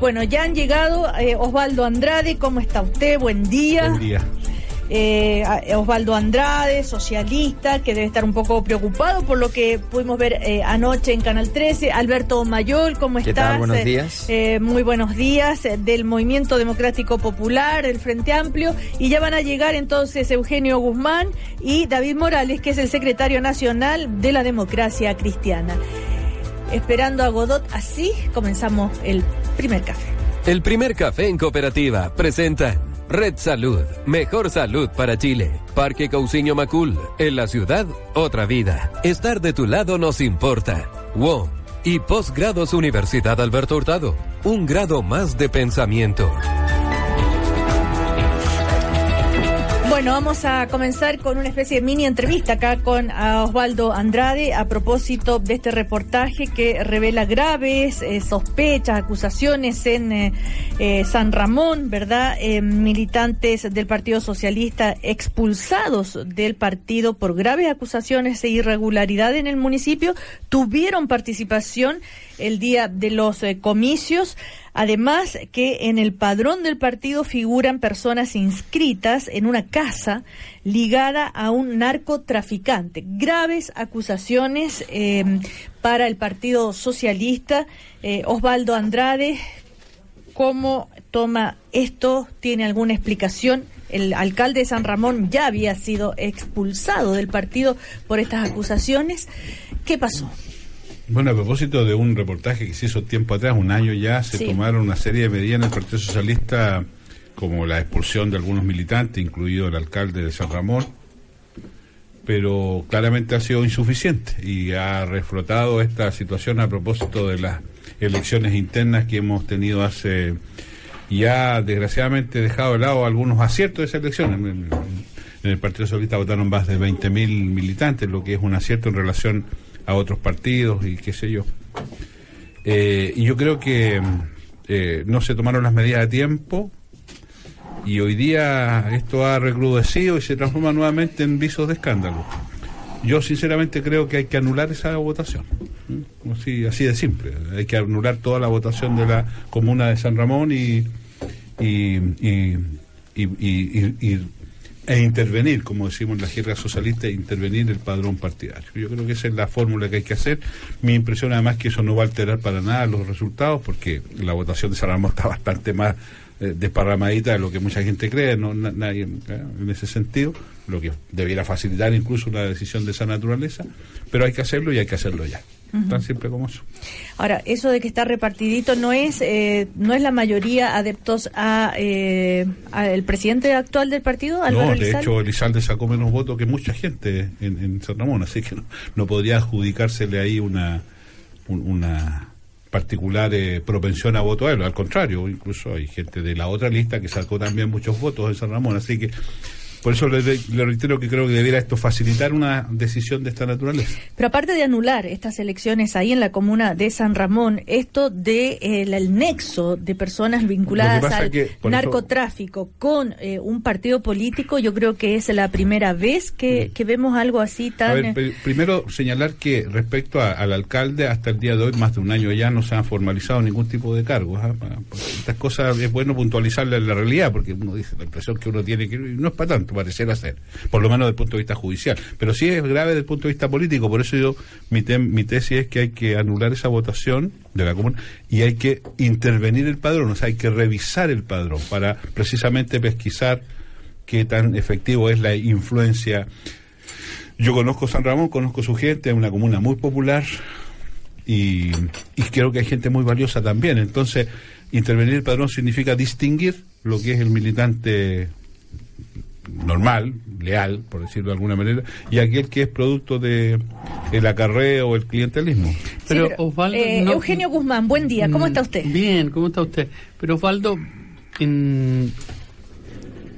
Bueno, ya han llegado eh, Osvaldo Andrade, ¿cómo está usted? Buen día. Buen día. Eh, Osvaldo Andrade, socialista, que debe estar un poco preocupado por lo que pudimos ver eh, anoche en Canal 13. Alberto Mayol, ¿cómo ¿Qué estás? Tal? Buenos días. Eh, muy buenos días eh, del Movimiento Democrático Popular, el Frente Amplio. Y ya van a llegar entonces Eugenio Guzmán y David Morales, que es el secretario nacional de la democracia cristiana. Esperando a Godot, así comenzamos el primer café. El primer café en cooperativa presenta Red Salud, mejor salud para Chile. Parque Cauciño Macul, en la ciudad, otra vida. Estar de tu lado nos importa. WOM y Postgrados Universidad Alberto Hurtado, un grado más de pensamiento. Bueno, vamos a comenzar con una especie de mini entrevista acá con a Osvaldo Andrade a propósito de este reportaje que revela graves eh, sospechas, acusaciones en eh, eh, San Ramón, ¿verdad? Eh, militantes del Partido Socialista expulsados del partido por graves acusaciones e irregularidad en el municipio tuvieron participación el día de los eh, comicios. Además que en el padrón del partido figuran personas inscritas en una casa ligada a un narcotraficante. Graves acusaciones eh, para el Partido Socialista. Eh, Osvaldo Andrade, ¿cómo toma esto? ¿Tiene alguna explicación? El alcalde de San Ramón ya había sido expulsado del partido por estas acusaciones. ¿Qué pasó? Bueno, a propósito de un reportaje que se hizo tiempo atrás, un año ya, se Sí. tomaron una serie de medidas en el Partido Socialista, como la expulsión de algunos militantes, incluido el alcalde de San Ramón, pero claramente ha sido insuficiente y ha reflotado esta situación a propósito de las elecciones internas que hemos tenido hace y ha desgraciadamente dejado de lado algunos aciertos de esas elecciones. En, en el Partido Socialista votaron más de 20.000 militantes, lo que es un acierto en relación a otros partidos y qué sé yo. Eh, y yo creo que eh, no se tomaron las medidas a tiempo y hoy día esto ha recrudecido y se transforma nuevamente en visos de escándalo. Yo sinceramente creo que hay que anular esa votación. Así, de simple. Hay que anular toda la votación de la comuna de San Ramón y- y- e intervenir, como decimos en la jerga socialista, intervenir el padrón partidario. Yo creo que esa es la fórmula que hay que hacer. Mi impresión además que eso no va a alterar para nada los resultados, porque la votación de San está bastante más eh, desparramadita de lo que mucha gente cree, no Na- nadie eh, en ese sentido, lo que debiera facilitar incluso una decisión de esa naturaleza, pero hay que hacerlo y hay que hacerlo ya. Tan simple como eso. Ahora, eso de que está repartidito no es eh, no es la mayoría adeptos a, eh, a el presidente actual del partido, Álvaro No, de hecho, Elizalde sacó menos votos que mucha gente en, en San Ramón, así que no, no podría adjudicársele ahí una, un- una particular eh, propensión a voto a él. Al contrario, incluso hay gente de la otra lista que sacó también muchos votos en San Ramón, así que por eso le, le reitero que creo que debiera esto facilitar una decisión de esta naturaleza. Pero aparte de anular estas elecciones ahí en la comuna de San Ramón, esto de eh, el, el nexo de personas vinculadas al que, por eso- narcotráfico con eh, un partido político, yo creo que es la primera vez que, que vemos algo así A tan... ver, eh, pri- primero señalar que respecto a- al alcalde, hasta el día de hoy, más de un año ya, no se han formalizado ningún tipo de cargos. ¿ah? Estas cosas es bueno puntualizarlas en la realidad, porque uno dice la impresión que uno tiene que no es para tanto, pareciera ser, por lo menos desde el punto de vista judicial. Pero sí es grave desde el punto de vista político, por eso yo mi, tem- mi tesis es que hay que anular esa votación de la comuna y hay que intervenir el padrón, o sea, hay que revisar el padrón para precisamente pesquisar qué tan efectivo es la influencia yo conozco San Ramón, conozco su gente, es una comuna muy popular y, y creo que hay gente muy valiosa también. Entonces, intervenir el padrón significa distinguir lo que es el militante normal, leal, por decirlo de alguna manera, y aquel que es producto de, el acarreo o el clientelismo. Pero, Osvaldo, eh, Eugenio Guzmán, buen día, ¿cómo mm, está usted? Bien, ¿cómo está usted? Pero Osvaldo, en,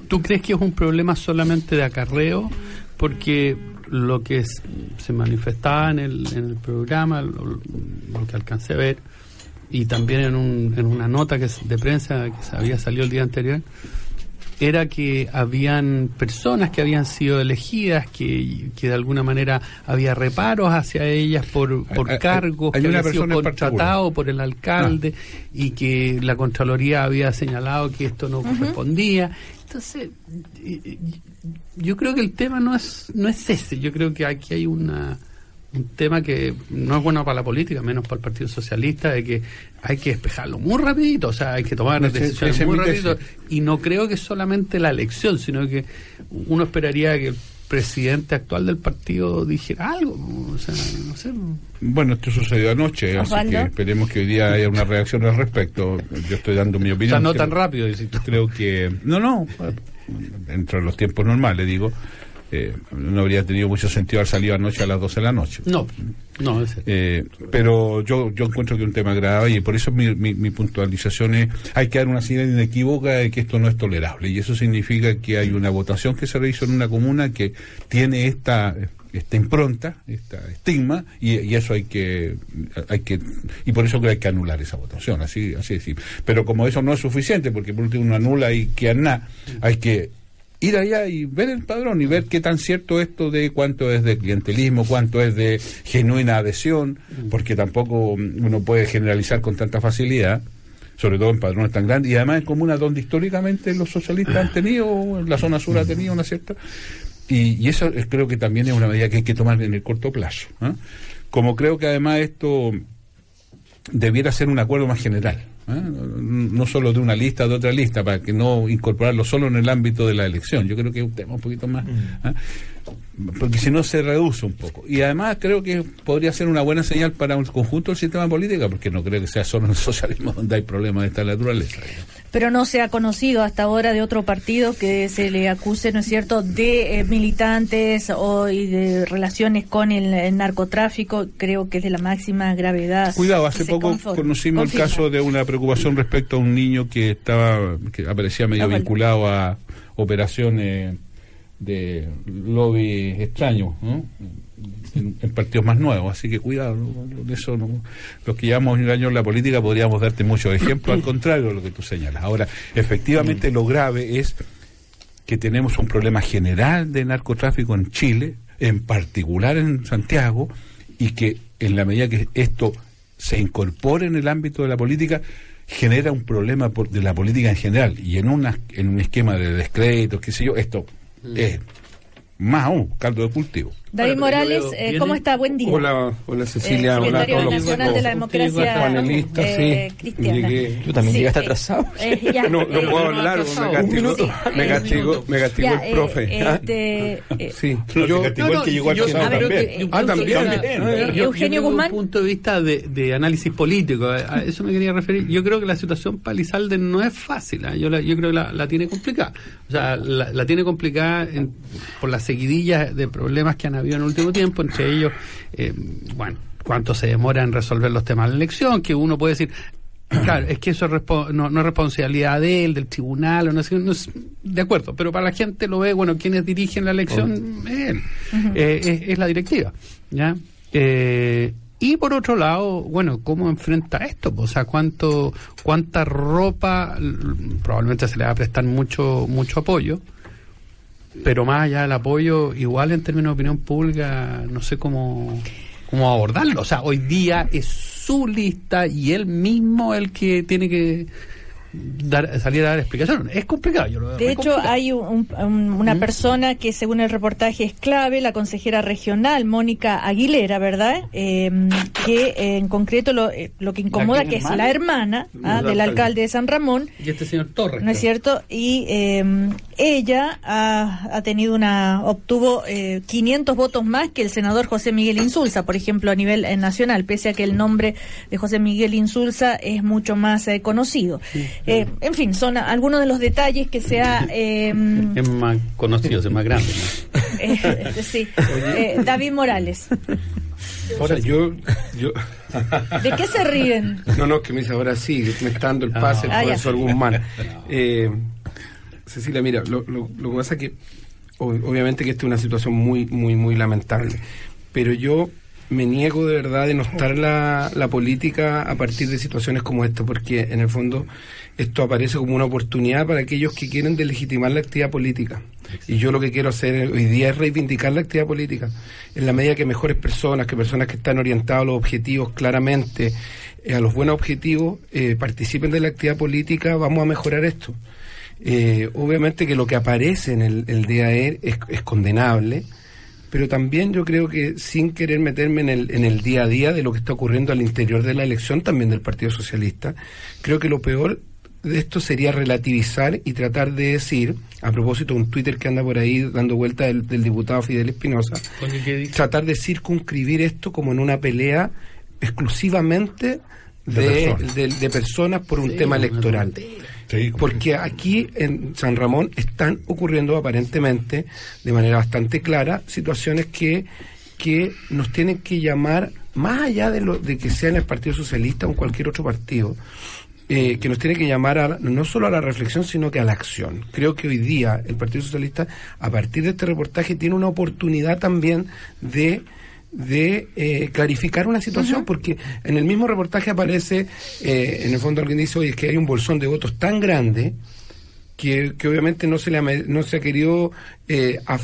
¿tú crees que es un problema solamente de acarreo? Porque lo que se manifestaba en el, en el programa, lo, que alcancé a ver, y también en, un, en una nota que de prensa que había salido el día anterior, era que habían personas que habían sido elegidas, que, que de alguna manera había reparos hacia ellas por, por cargos que habían sido contratados por el alcalde ah. y que la Contraloría había señalado que esto no correspondía. Entonces, yo creo que el tema no es, no es ese, yo creo que aquí hay una un tema que no es bueno para la política, menos para el Partido Socialista, de que hay que despejarlo muy rapidito, o sea, hay que tomar decisiones muy rápido. Y no creo que solamente la elección, sino que uno esperaría que el presidente actual del partido dijera algo, o sea, no sé. Bueno, esto sucedió anoche, así que esperemos que hoy día haya una reacción al respecto. Yo estoy dando mi opinión. O sea, no tan rápido, Creo que... No, no, entre los tiempos normales, digo eh, no habría tenido mucho sentido haber salido anoche a las 12 de la noche. No, no. Eh, pero yo yo encuentro que es un tema grave y por eso mi, mi, puntualización es, hay que dar una señal inequívoca de que esto no es tolerable y eso significa que hay una votación que se realizó en una comuna que tiene esta esta impronta, esta estigma, y, eso hay que, hay que, y por eso creo que hay que anular esa votación, así, así decir. Pero como eso no es suficiente, porque por último uno anula y que nada, hay que ir allá y ver el padrón y ver qué tan cierto esto de cuánto es de clientelismo, cuánto es de genuina adhesión, mm. porque tampoco uno puede generalizar con tanta facilidad, sobre todo en padrones tan grandes, y además en comunas donde históricamente los socialistas han tenido, la zona sur ha tenido una cierta... Y, eso creo que también es una medida que hay que tomar en el corto plazo. ¿eh? Como creo que además esto debiera ser un acuerdo más general. ¿Eh? no solo de una lista, de otra lista, para que no incorporarlo solo en el ámbito de la elección. Yo creo que es un tema un poquito más, mm. ¿eh? porque si no se reduce un poco. Y además creo que podría ser una buena señal para un conjunto del sistema político, porque no creo que sea solo en el socialismo donde hay problemas de esta naturaleza pero no se ha conocido hasta ahora de otro partido que se le acuse, ¿no es cierto?, de eh, militantes o y de relaciones con el, narcotráfico. Creo que es de la máxima gravedad. Cuidado, hace poco conocimos el caso de una preocupación respecto a un niño que estaba, que aparecía medio vinculado a operaciones de lobby extraño, ¿no? En, partidos más nuevos, así que cuidado, de eso los que llevamos un año en la política podríamos darte muchos ejemplos, al contrario de lo que tú señalas. Ahora, efectivamente lo grave es que tenemos un problema general de narcotráfico en Chile, en particular en Santiago, y que en la medida que esto se incorpore en el ámbito de la política, genera un problema de la política en general y en una en un esquema de descréditos, qué sé yo, esto mm. es más aún caldo de cultivo. David Morales, eh, ¿cómo está? Buen día. Hola, hola Cecilia, eh, hola a todos Nacional de la Democracia panelistas, eh, sí. cristiana. Tú también llegaste atrasado. Eh, ya, no, no puedo hablar, me castigó, me castigó, me castigó el profe. Este, sí, yo, castigó el que llegó al final también. Ah, también. Eugenio Guzmán. Desde un punto de vista de, de, análisis político, a eso me quería referir. Yo creo que la situación Palizalde no es fácil, yo, la, yo creo que la, la, tiene complicada. O sea, la, la tiene complicada en, por las seguidillas de problemas que han habido en el último tiempo entre ellos, eh, bueno, cuánto se demora en resolver los temas de la elección, que uno puede decir, Claro, es que eso no, es responsabilidad de él, del tribunal, o no, no es, de acuerdo, pero para la gente lo ve, bueno, quienes dirigen la elección, él, eh, es, la directiva, ¿ya? Eh, y por otro lado, bueno, ¿cómo enfrenta esto? O sea, ¿cuánto, cuánta ropa, probablemente se le va a prestar mucho, mucho apoyo, pero más allá del apoyo, igual en términos de opinión pública, no sé cómo, cómo abordarlo. O sea, hoy día es su lista y él mismo el que tiene que dar, salir a dar explicaciones. Es complicado, yo lo veo. De hecho, hay una ¿Mm? persona que, según el reportaje, es clave, la consejera regional, Mónica Aguilera, ¿verdad? Em, que en concreto lo, eh, lo que incomoda, que es la hermana ah, del alcalde de San Ramón. Y este señor Torres. ¿No es cierto? Y em, ella ha, tenido una, obtuvo 500 eh, votos más que el senador José Miguel Insulza, por ejemplo, a nivel eh, nacional, pese a que el nombre de José Miguel Insulza es mucho más conocido. Eh, en fin, son algunos de los detalles que se ha... Em, es más conocido, es más grande. Eh, sí. Eh, David Morales. Ahora yo, yo ¿De qué se ríen? no, no, que me dice ahora sí, me está dando el pase el Ah, profesor Guzmán. Eh, Cecilia, mira, lo, lo, que pasa es que ob- obviamente que esta es una situación muy, muy, muy lamentable, pero yo me niego de verdad de notar la, la política a partir de situaciones como esta, porque en el fondo esto aparece como una oportunidad para aquellos que quieren delegitimar la actividad política. Y yo lo que quiero hacer hoy día es reivindicar la actividad política. En la medida que mejores personas, que personas que están orientadas a los objetivos claramente, eh, a los buenos objetivos, eh, participen de la actividad política, vamos a mejorar esto. Eh, obviamente que lo que aparece en el, el DAE es, es condenable, pero también yo creo que sin querer meterme en el, en el día a día de lo que está ocurriendo al interior de la elección también del Partido Socialista, creo que lo peor de esto sería relativizar y tratar de decir, a propósito de un Twitter que anda por ahí dando vuelta del, del diputado Fidel Espinosa, tratar de circunscribir esto como en una pelea exclusivamente De de, personas. de- de personas por un tema electoral. Porque aquí en San Ramón están ocurriendo aparentemente de manera bastante clara situaciones que, que nos tienen que llamar, más allá de, lo, de que sea en el Partido Socialista o en cualquier otro partido, eh, que nos tiene que llamar a, no solo a la reflexión, sino que a la acción. Creo que hoy día el Partido Socialista, a partir de este reportaje, tiene una oportunidad también de de eh, clarificar una situación, porque en el mismo reportaje aparece, eh, en el fondo alguien dice, oye, es que hay un bolsón de votos tan grande que, que obviamente no se le ha, no se ha querido eh, a-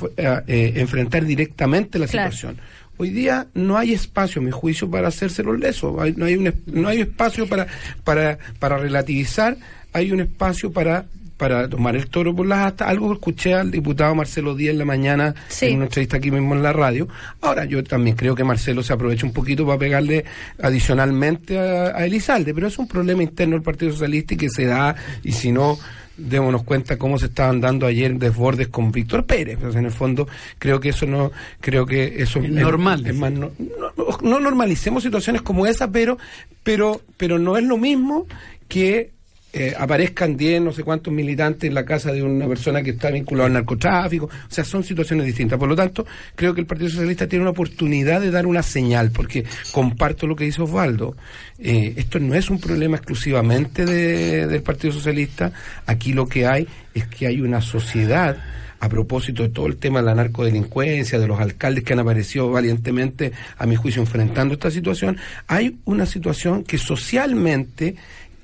eh, enfrentar directamente la Claro. situación. Hoy día no hay espacio, a mi juicio, para hacerse los lesos. Hay- no, hay un, no hay espacio para, para, para relativizar, hay un espacio para para tomar el toro por las astas. Algo que escuché al diputado Marcelo Díaz en la mañana Sí. en una entrevista aquí mismo en la radio. Ahora, yo también creo que Marcelo se aprovecha un poquito para pegarle adicionalmente a, a Elizalde, pero es un problema interno del Partido Socialista y que se da, y si no, démonos cuenta cómo se estaban dando ayer desbordes con Víctor Pérez. Pues en el fondo, creo que eso no, creo que eso Es normal, es más, no, no- no normalicemos situaciones como esa, pero, pero, pero no es lo mismo que eh, aparezcan 10, no sé cuántos militantes en la casa de una persona que está vinculada al narcotráfico. O sea, son situaciones distintas. Por lo tanto, creo que el Partido Socialista tiene una oportunidad de dar una señal, porque comparto lo que dice Osvaldo. Eh, esto no es un problema exclusivamente de- del Partido Socialista. Aquí lo que hay es que hay una sociedad a propósito de todo el tema de la narcodelincuencia, de los alcaldes que han aparecido valientemente, a mi juicio, enfrentando esta situación, hay una situación que socialmente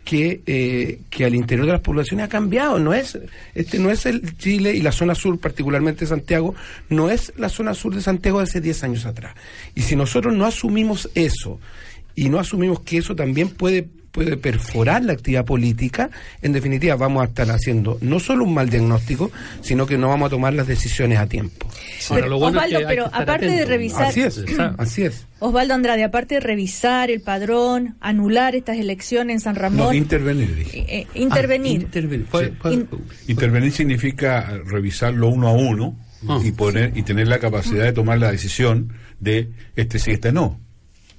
que, eh, que al interior de las poblaciones ha cambiado. No es, este no es el Chile y la zona sur, particularmente Santiago, no es la zona sur de Santiago de hace 10 años atrás. Y si nosotros no asumimos eso y no asumimos que eso también puede puede perforar la actividad política, en definitiva vamos a estar haciendo no solo un mal diagnóstico, sino que no vamos a tomar las decisiones a tiempo. Ahora, Pero, lo bueno es Osvaldo, que pero aparte de revisar- Así es, Exacto. así es. Osvaldo Andrade, aparte de revisar el padrón, anular estas elecciones en San Ramón, No, intervenir, dije. eh, eh, intervenir. Ah, intervenir. Fue- Sí. fue- In- Intervenir significa revisarlo uno a uno Ah. y poner y tener la capacidad de tomar la decisión de este sí, este no.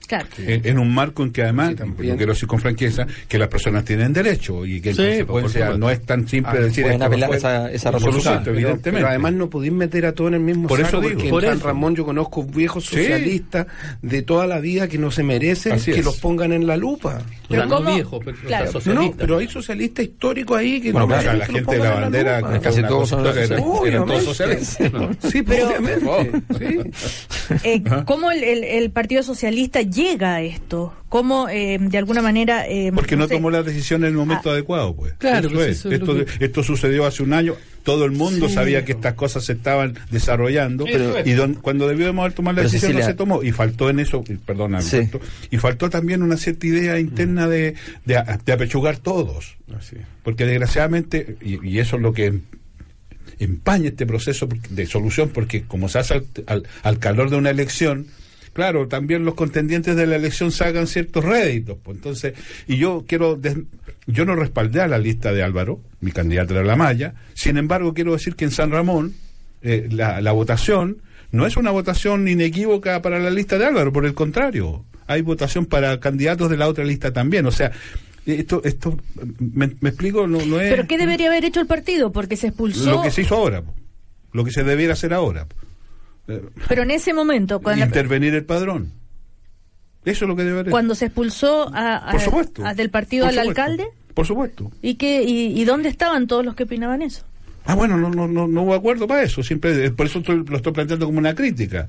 Claro. En, en un marco en que además, Sí, lo quiero decir con franqueza, que las personas tienen derecho y que Sí, supuesto. no es tan simple Ah, decir pueden esto no apelar fue- esa- esa resolución. evidentemente. Pero además no podéis meter a todo en el mismo Por eso digo. porque Por en San eso. Ramón yo conozco viejos Sí. socialistas de toda la vida que no se merecen Así que es. los pongan en la lupa. Pero O sea, no ¿cómo? viejo, pero Claro. No, socialista. no, pero hay socialistas históricos ahí que Bueno, no O sea, merecen la que gente de la bandera, Casi todos son eran- todos socialistas. Sí, Pero- obviamente. sí. Eh, ¿Cómo el, el- el Partido Socialista llega a esto? ¿Cómo, eh, de alguna manera... eh, Porque no sé, tomó la decisión en el momento Ah. adecuado, pues. Claro, Eso pues es. eso es esto, lo que- esto sucedió hace un año. Todo el mundo Sí. sabía que estas cosas se estaban desarrollando. Y don- cuando debíamos haber tomado la Pero, decisión no se tomó. Y faltó en eso, y perdona, Sí. Alberto, y faltó también una cierta idea interna de, de, a- de apechugar todos. Así. Porque desgraciadamente, y, y eso es lo que empaña este proceso de solución, porque como se hace al, al- al calor de una elección, claro, también los contendientes de la elección sacan ciertos réditos. pues, entonces, y yo quiero, des- yo no respaldé a la lista de Álvaro, mi candidato era la Maya, sin embargo quiero decir que en San Ramón eh, la, la votación no es una votación inequívoca para la lista de Álvaro, por el contrario, hay votación para candidatos de la otra lista también, o sea, esto, esto, me, me explico, no, no es ¿Pero qué debería haber hecho el partido? Porque se expulsó... lo que se hizo ahora, lo que se debiera hacer ahora. Eh, Pero en ese momento, cuando la- intervenir el padrón. Eso es lo que debe haber. Cuando se expulsó a, a- Por supuesto. a- del partido Por al supuesto. alcalde. Por supuesto. ¿Y, qué, y, y dónde estaban todos los que opinaban eso? Ah, bueno, no, no, no, no hubo acuerdo para eso. Siempre, por eso estoy- lo estoy planteando como una crítica.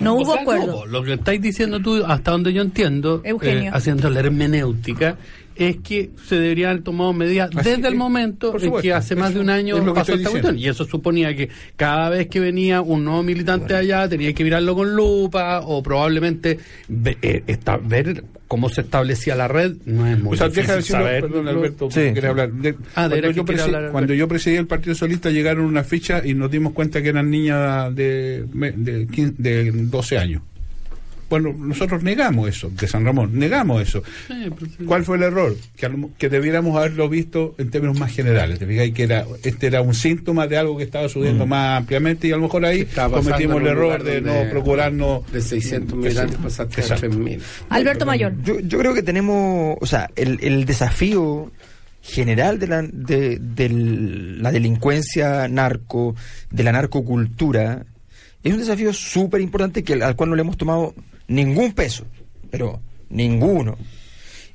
No O hubo sea, acuerdo. no, lo que estáis diciendo tú, hasta donde yo entiendo, eh, haciendo la hermenéutica, es que se deberían haber tomado medidas Así desde el momento en que hace más de un año pasó esta cuestión. Y eso suponía que cada vez que venía un nuevo militante allá tenía que mirarlo con lupa o probablemente ve- eh, esta- ver cómo se establecía la red. No es muy O sea, difícil deja de decirlo, saber. perdón, Alberto, Sí. hablar. De- Ah, cuando, yo quiere presi- hablar, Alberto. cuando yo presidí el Partido Socialista llegaron unas fichas y nos dimos cuenta que eran niñas de, de, 15 de 12 años. Bueno, nosotros negamos eso, de San Ramón, negamos eso. Pues, sí. ¿Cuál fue el error? Que, que debiéramos haberlo visto en términos más generales. Te fijáis que era, este era un síntoma de algo que estaba sucediendo más ampliamente y a lo mejor ahí cometimos el error de no procurarnos. De 600 militantes pasaste a Exacto. 3.000. Alberto Mayor. Yo, yo creo que tenemos, o sea, el, el desafío general de la, de, de la delincuencia narco, de la narcocultura, es un desafío súper importante que, al cual no le hemos tomado ningún peso, pero ninguno.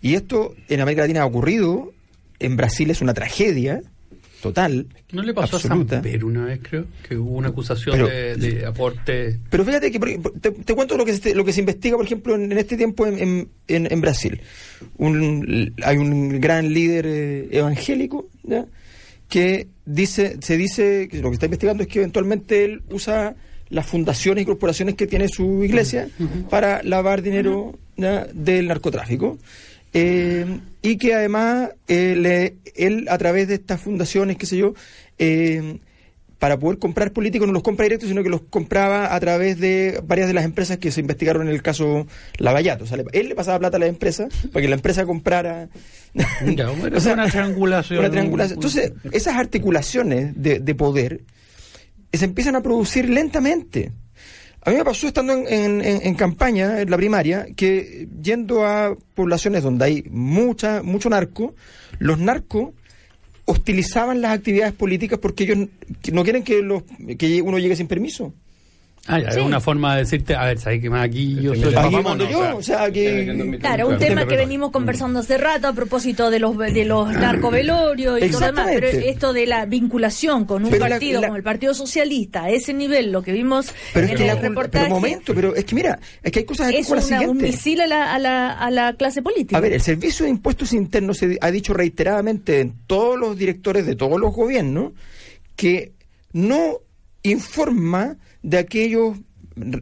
Y esto en América Latina ha ocurrido, en Brasil es una tragedia total. ¿No le pasó absoluta. a San Pedro una vez, creo? Que hubo una acusación Pero- de, de aporte. Pero fíjate que te, te cuento lo que se, lo que se investiga, por ejemplo, en, en este tiempo en, en- en- en Brasil. Un- hay un gran líder eh, evangélico ¿ya? que dice, se dice que lo que está investigando es que eventualmente él usa las fundaciones y corporaciones que tiene su iglesia para lavar dinero del narcotráfico. Eh, y que además eh, le- él a través de estas fundaciones, qué sé yo, eh, para poder comprar políticos no los compra directos, sino que los compraba a través de varias de las empresas que se investigaron en el caso Lavallato. O sea, le- él le pasaba plata a la empresa para que la empresa comprara. Ya, bueno, O sea, una triangulación. una triangulación. Entonces, esas articulaciones de, de poder eh, se empiezan a producir lentamente. A mí me pasó estando en, en- en- campaña, en la primaria, que yendo a poblaciones donde hay mucha, mucho narco, los narcos hostilizaban las actividades políticas porque ellos no quieren que, los, que uno llegue sin permiso. Ah, ya, Sí. es una forma de decirte, a ver, ¿sabes qué más aquí? Yo soy Aquí papá mando mono, yo, o sea, o sea, que... Claro, un tema que venimos conversando hace rato a propósito de los de los narcovelorios y todo lo demás, pero esto de la vinculación con un Pero la- partido la- como el Partido Socialista a ese nivel, lo que vimos Pero es en que el la, reportaje, pero momento, pero es que mira, es que hay cosas aquí es como la una- un misil a la, a, la, a la clase política. A ver, el Servicio de Impuestos Internos se ha dicho reiteradamente en todos los directores de todos los gobiernos que no informa de aquellos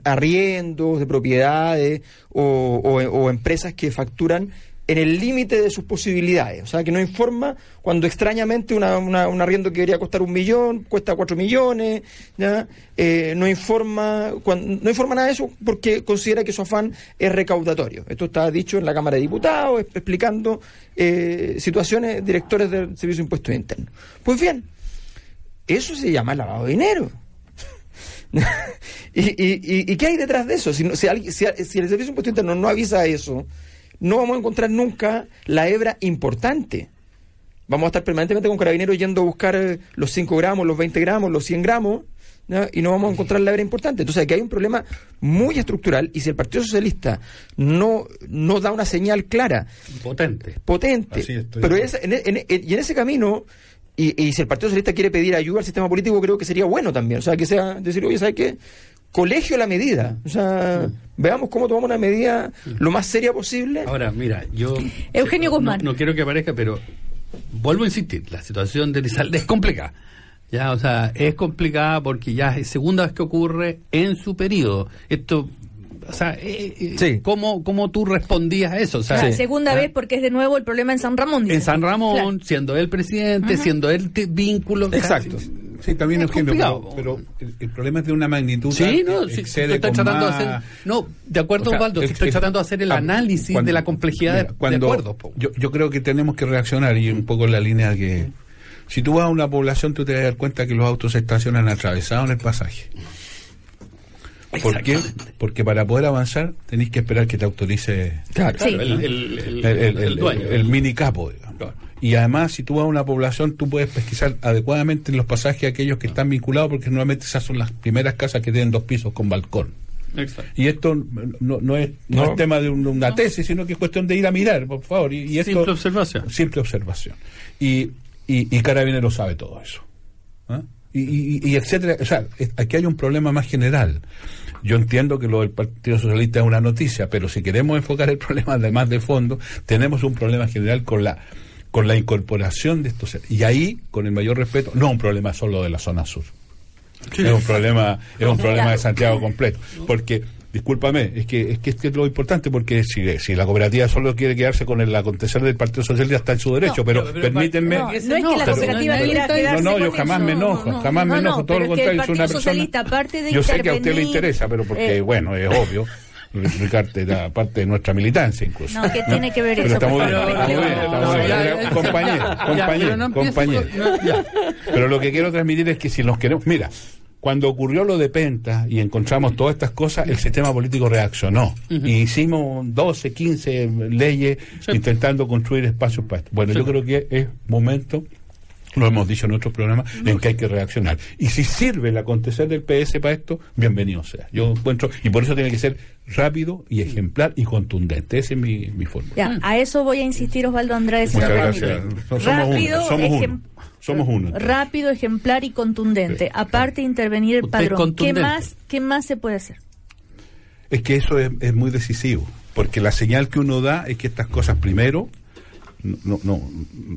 arriendos de propiedades o, empresas que facturan en el límite de sus posibilidades. O sea, que no informa cuando extrañamente una- una- un arriendo que debería costar un millón, cuesta cuatro millones, ¿ya? Eh, no, informa, no informa nada de eso porque considera que su afán es recaudatorio. Esto está dicho en la Cámara de Diputados, explicando eh, situaciones directores del Servicio de Impuestos Internos. Pues bien, eso se llama lavado de dinero. ¿Y, y, qué hay detrás de eso? Si, si, alguien- si, si el Servicio de Impuestos Internos no avisa eso, no vamos a encontrar nunca la hebra importante. Vamos a estar permanentemente con carabineros yendo a buscar eh, los 5 gramos, los 20 gramos, los 100 gramos, y no vamos a encontrar la hebra importante. Entonces aquí hay un problema muy estructural y si el Partido Socialista no, no da una señal clara potente. potente. Así estoy pero en, en- en- y en ese camino, y, y si el Partido Socialista quiere pedir ayuda al sistema político, creo que sería bueno también. O sea, que sea decir, oye, ¿sabes qué? Colegio la medida. O sea, veamos cómo tomamos una medida lo más seria posible. Ahora, mira, yo... Eugenio no- Guzmán. No, quiero que aparezca, pero vuelvo a insistir, la situación de Lizalde es complicada. Ya, o sea, es complicada porque ya es segunda vez que ocurre en su periodo. Esto, o sea, eh, eh, Sí. ¿cómo, ¿cómo tú respondías a eso? O sea, La Sí. segunda vez porque es de nuevo el problema en San Ramón. en. San Ramón, Claro. siendo él presidente, siendo él vínculo. Exacto. sí, Sí, también Es Eugenio, complicado. pero, pero el, el problema es de una magnitud Sí, no, estoy tratando más- de hacer. No, de acuerdo, O sea, Osvaldo, es- estoy es- tratando de hacer el ah, análisis cuando- de la complejidad mira, de- po. Yo, yo creo que tenemos que reaccionar y un poco en la línea que si tú vas a una población tú te vas a dar cuenta que los autos se estacionan atravesados en el pasaje. ¿Por qué? Porque para poder avanzar tenéis que esperar que te autorice Claro. Sí. el, el- el- el, el- el dueño. el- el mini capo, digamos. Claro. Y además, si tú vas a una población, tú puedes pesquisar adecuadamente los pasajes aquellos que están vinculados, porque normalmente esas son las primeras casas que tienen dos pisos con balcón. Exacto. Y esto no, no es, no, No. es tema de un- una tesis, sino que es cuestión de ir a mirar, por favor. Y, y esto, Simple observación. Simple observación. Y, y, y Carabinero sabe todo eso. ¿ah? Y, y, y etcétera. O sea, es- aquí hay un problema más general. Yo entiendo que lo del Partido Socialista es una noticia, pero si queremos enfocar el problema además de fondo, tenemos un problema general con la con la incorporación de estos y ahí con el mayor respeto no un problema solo de la zona sur es un problema es un problema de Santiago completo porque discúlpame es que es que, es que es lo importante porque si, si la cooperativa solo quiere quedarse con el acontecer del Partido Socialista está en su derecho No, pero, pero- pero- permítanme No, no es que la pero- cooperativa quiera no, no, quedarse no, yo jamás me enojo, No, jamás me no, enojo, no, todo lo pero contrario, soy una persona. Socialista, aparte de yo sé que a usted le interesa, pero porque, eh, bueno, es obvio. Ricardo era parte de nuestra militancia incluso. No, ¿qué tiene que ver Pero eso? estamos bien, favor, estamos bien, estamos bien. Ya, Compañero, compañero, pero compañero. Pero lo que quiero transmitir es que si nos queremos, mira, cuando ocurrió lo de Penta y encontramos todas estas cosas, el sistema político reaccionó. Y hicimos 12, 15 leyes Sí. intentando construir espacios para esto. Bueno, Sí. yo creo que es momento, lo hemos dicho en otros programas, en que hay que reaccionar. Y si sirve el acontecer del PS para esto, bienvenido sea. Yo encuentro, y por eso tiene que ser rápido y ejemplar y contundente. Esa es mi, mi fórmula. Ya, a eso voy a insistir, Osvaldo Andrade. si Muchas gracias. permite. Somos uno, Rápido, somos uno. Somos uno. Rápido, ejemplar y contundente. Sí. Aparte de intervenir el padrón. ¿Qué más, ¿Qué más se puede hacer? Es que eso es, es muy decisivo, porque la señal que uno da es que estas cosas primero no, no,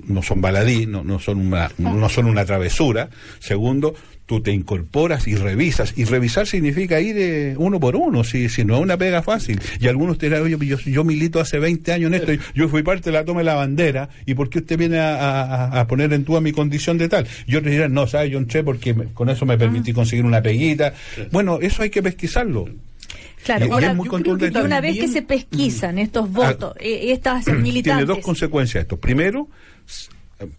no son baladí, no, no son una, no son una travesura. Segundo, tú te incorporas y revisas. Y revisar significa ir eh, uno por uno, si, si no es una pega fácil. Y algunos te dirán, oye, yo, yo milito hace 20 años en esto, yo, yo fui parte de la toma de la bandera, ¿y por qué usted viene a, a- a poner en duda mi condición de tal? Y otros dirán, no, ¿sabes? Yo entré porque me- con eso me permití conseguir una peguita. Bueno, eso hay que pesquisarlo. Claro, Y- ahora, es muy yo creo que una vez que se pesquisan estos votos, eh, estas Tiene militantes. dos consecuencias esto. Primero,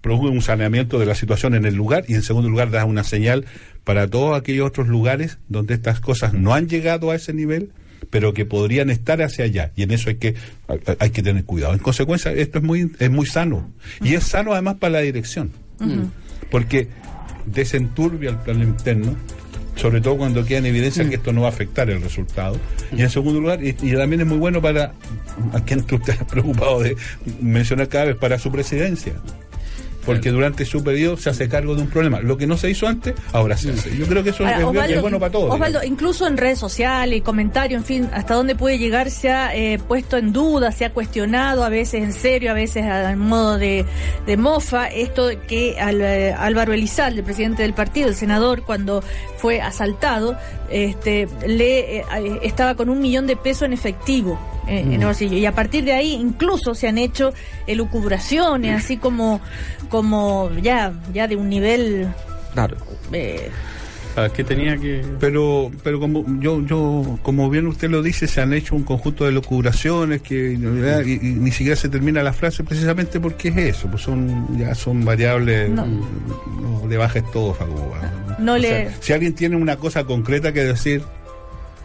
produce un saneamiento de la situación en el lugar y en segundo lugar da una señal para todos aquellos otros lugares donde estas cosas no han llegado a ese nivel pero que podrían estar hacia allá. Y en eso hay que hay, hay que tener cuidado. En consecuencia esto es muy es muy sano. Y es sano además para la dirección. Porque desenturbia el plano interno sobre todo cuando queda en evidencia que esto no va a afectar el resultado. Y en segundo lugar, y, y también es muy bueno para, a quien tú te has preocupado de mencionar cada vez, para su presidencia. Porque durante su periodo se hace cargo de un problema. Lo que no se hizo antes, ahora se hace. Yo creo que eso Ahora, es, Osvaldo, es bueno para todos. Osvaldo, digamos. incluso en redes sociales y comentarios, en fin, hasta dónde puede llegar, se ha eh, puesto en duda, se ha cuestionado, a veces en serio, a veces al modo de, de mofa, esto que al, eh, Álvaro Elizalde, el presidente del partido, el senador, cuando fue asaltado, este, le eh, estaba con un millón de pesos en efectivo. Eh, en el bolsillo. Y a partir de ahí incluso se han hecho elucubraciones, así como, como ya, ya de un nivel Claro. eh, Ah, que tenía que. Pero, pero como yo, yo, como bien usted lo dice, se han hecho un conjunto de locuraciones que y, y ni siquiera se termina la frase precisamente porque es eso, pues son ya son variables No. no, le bajes todo, Facuba. No O le- sea, si alguien tiene una cosa concreta que decir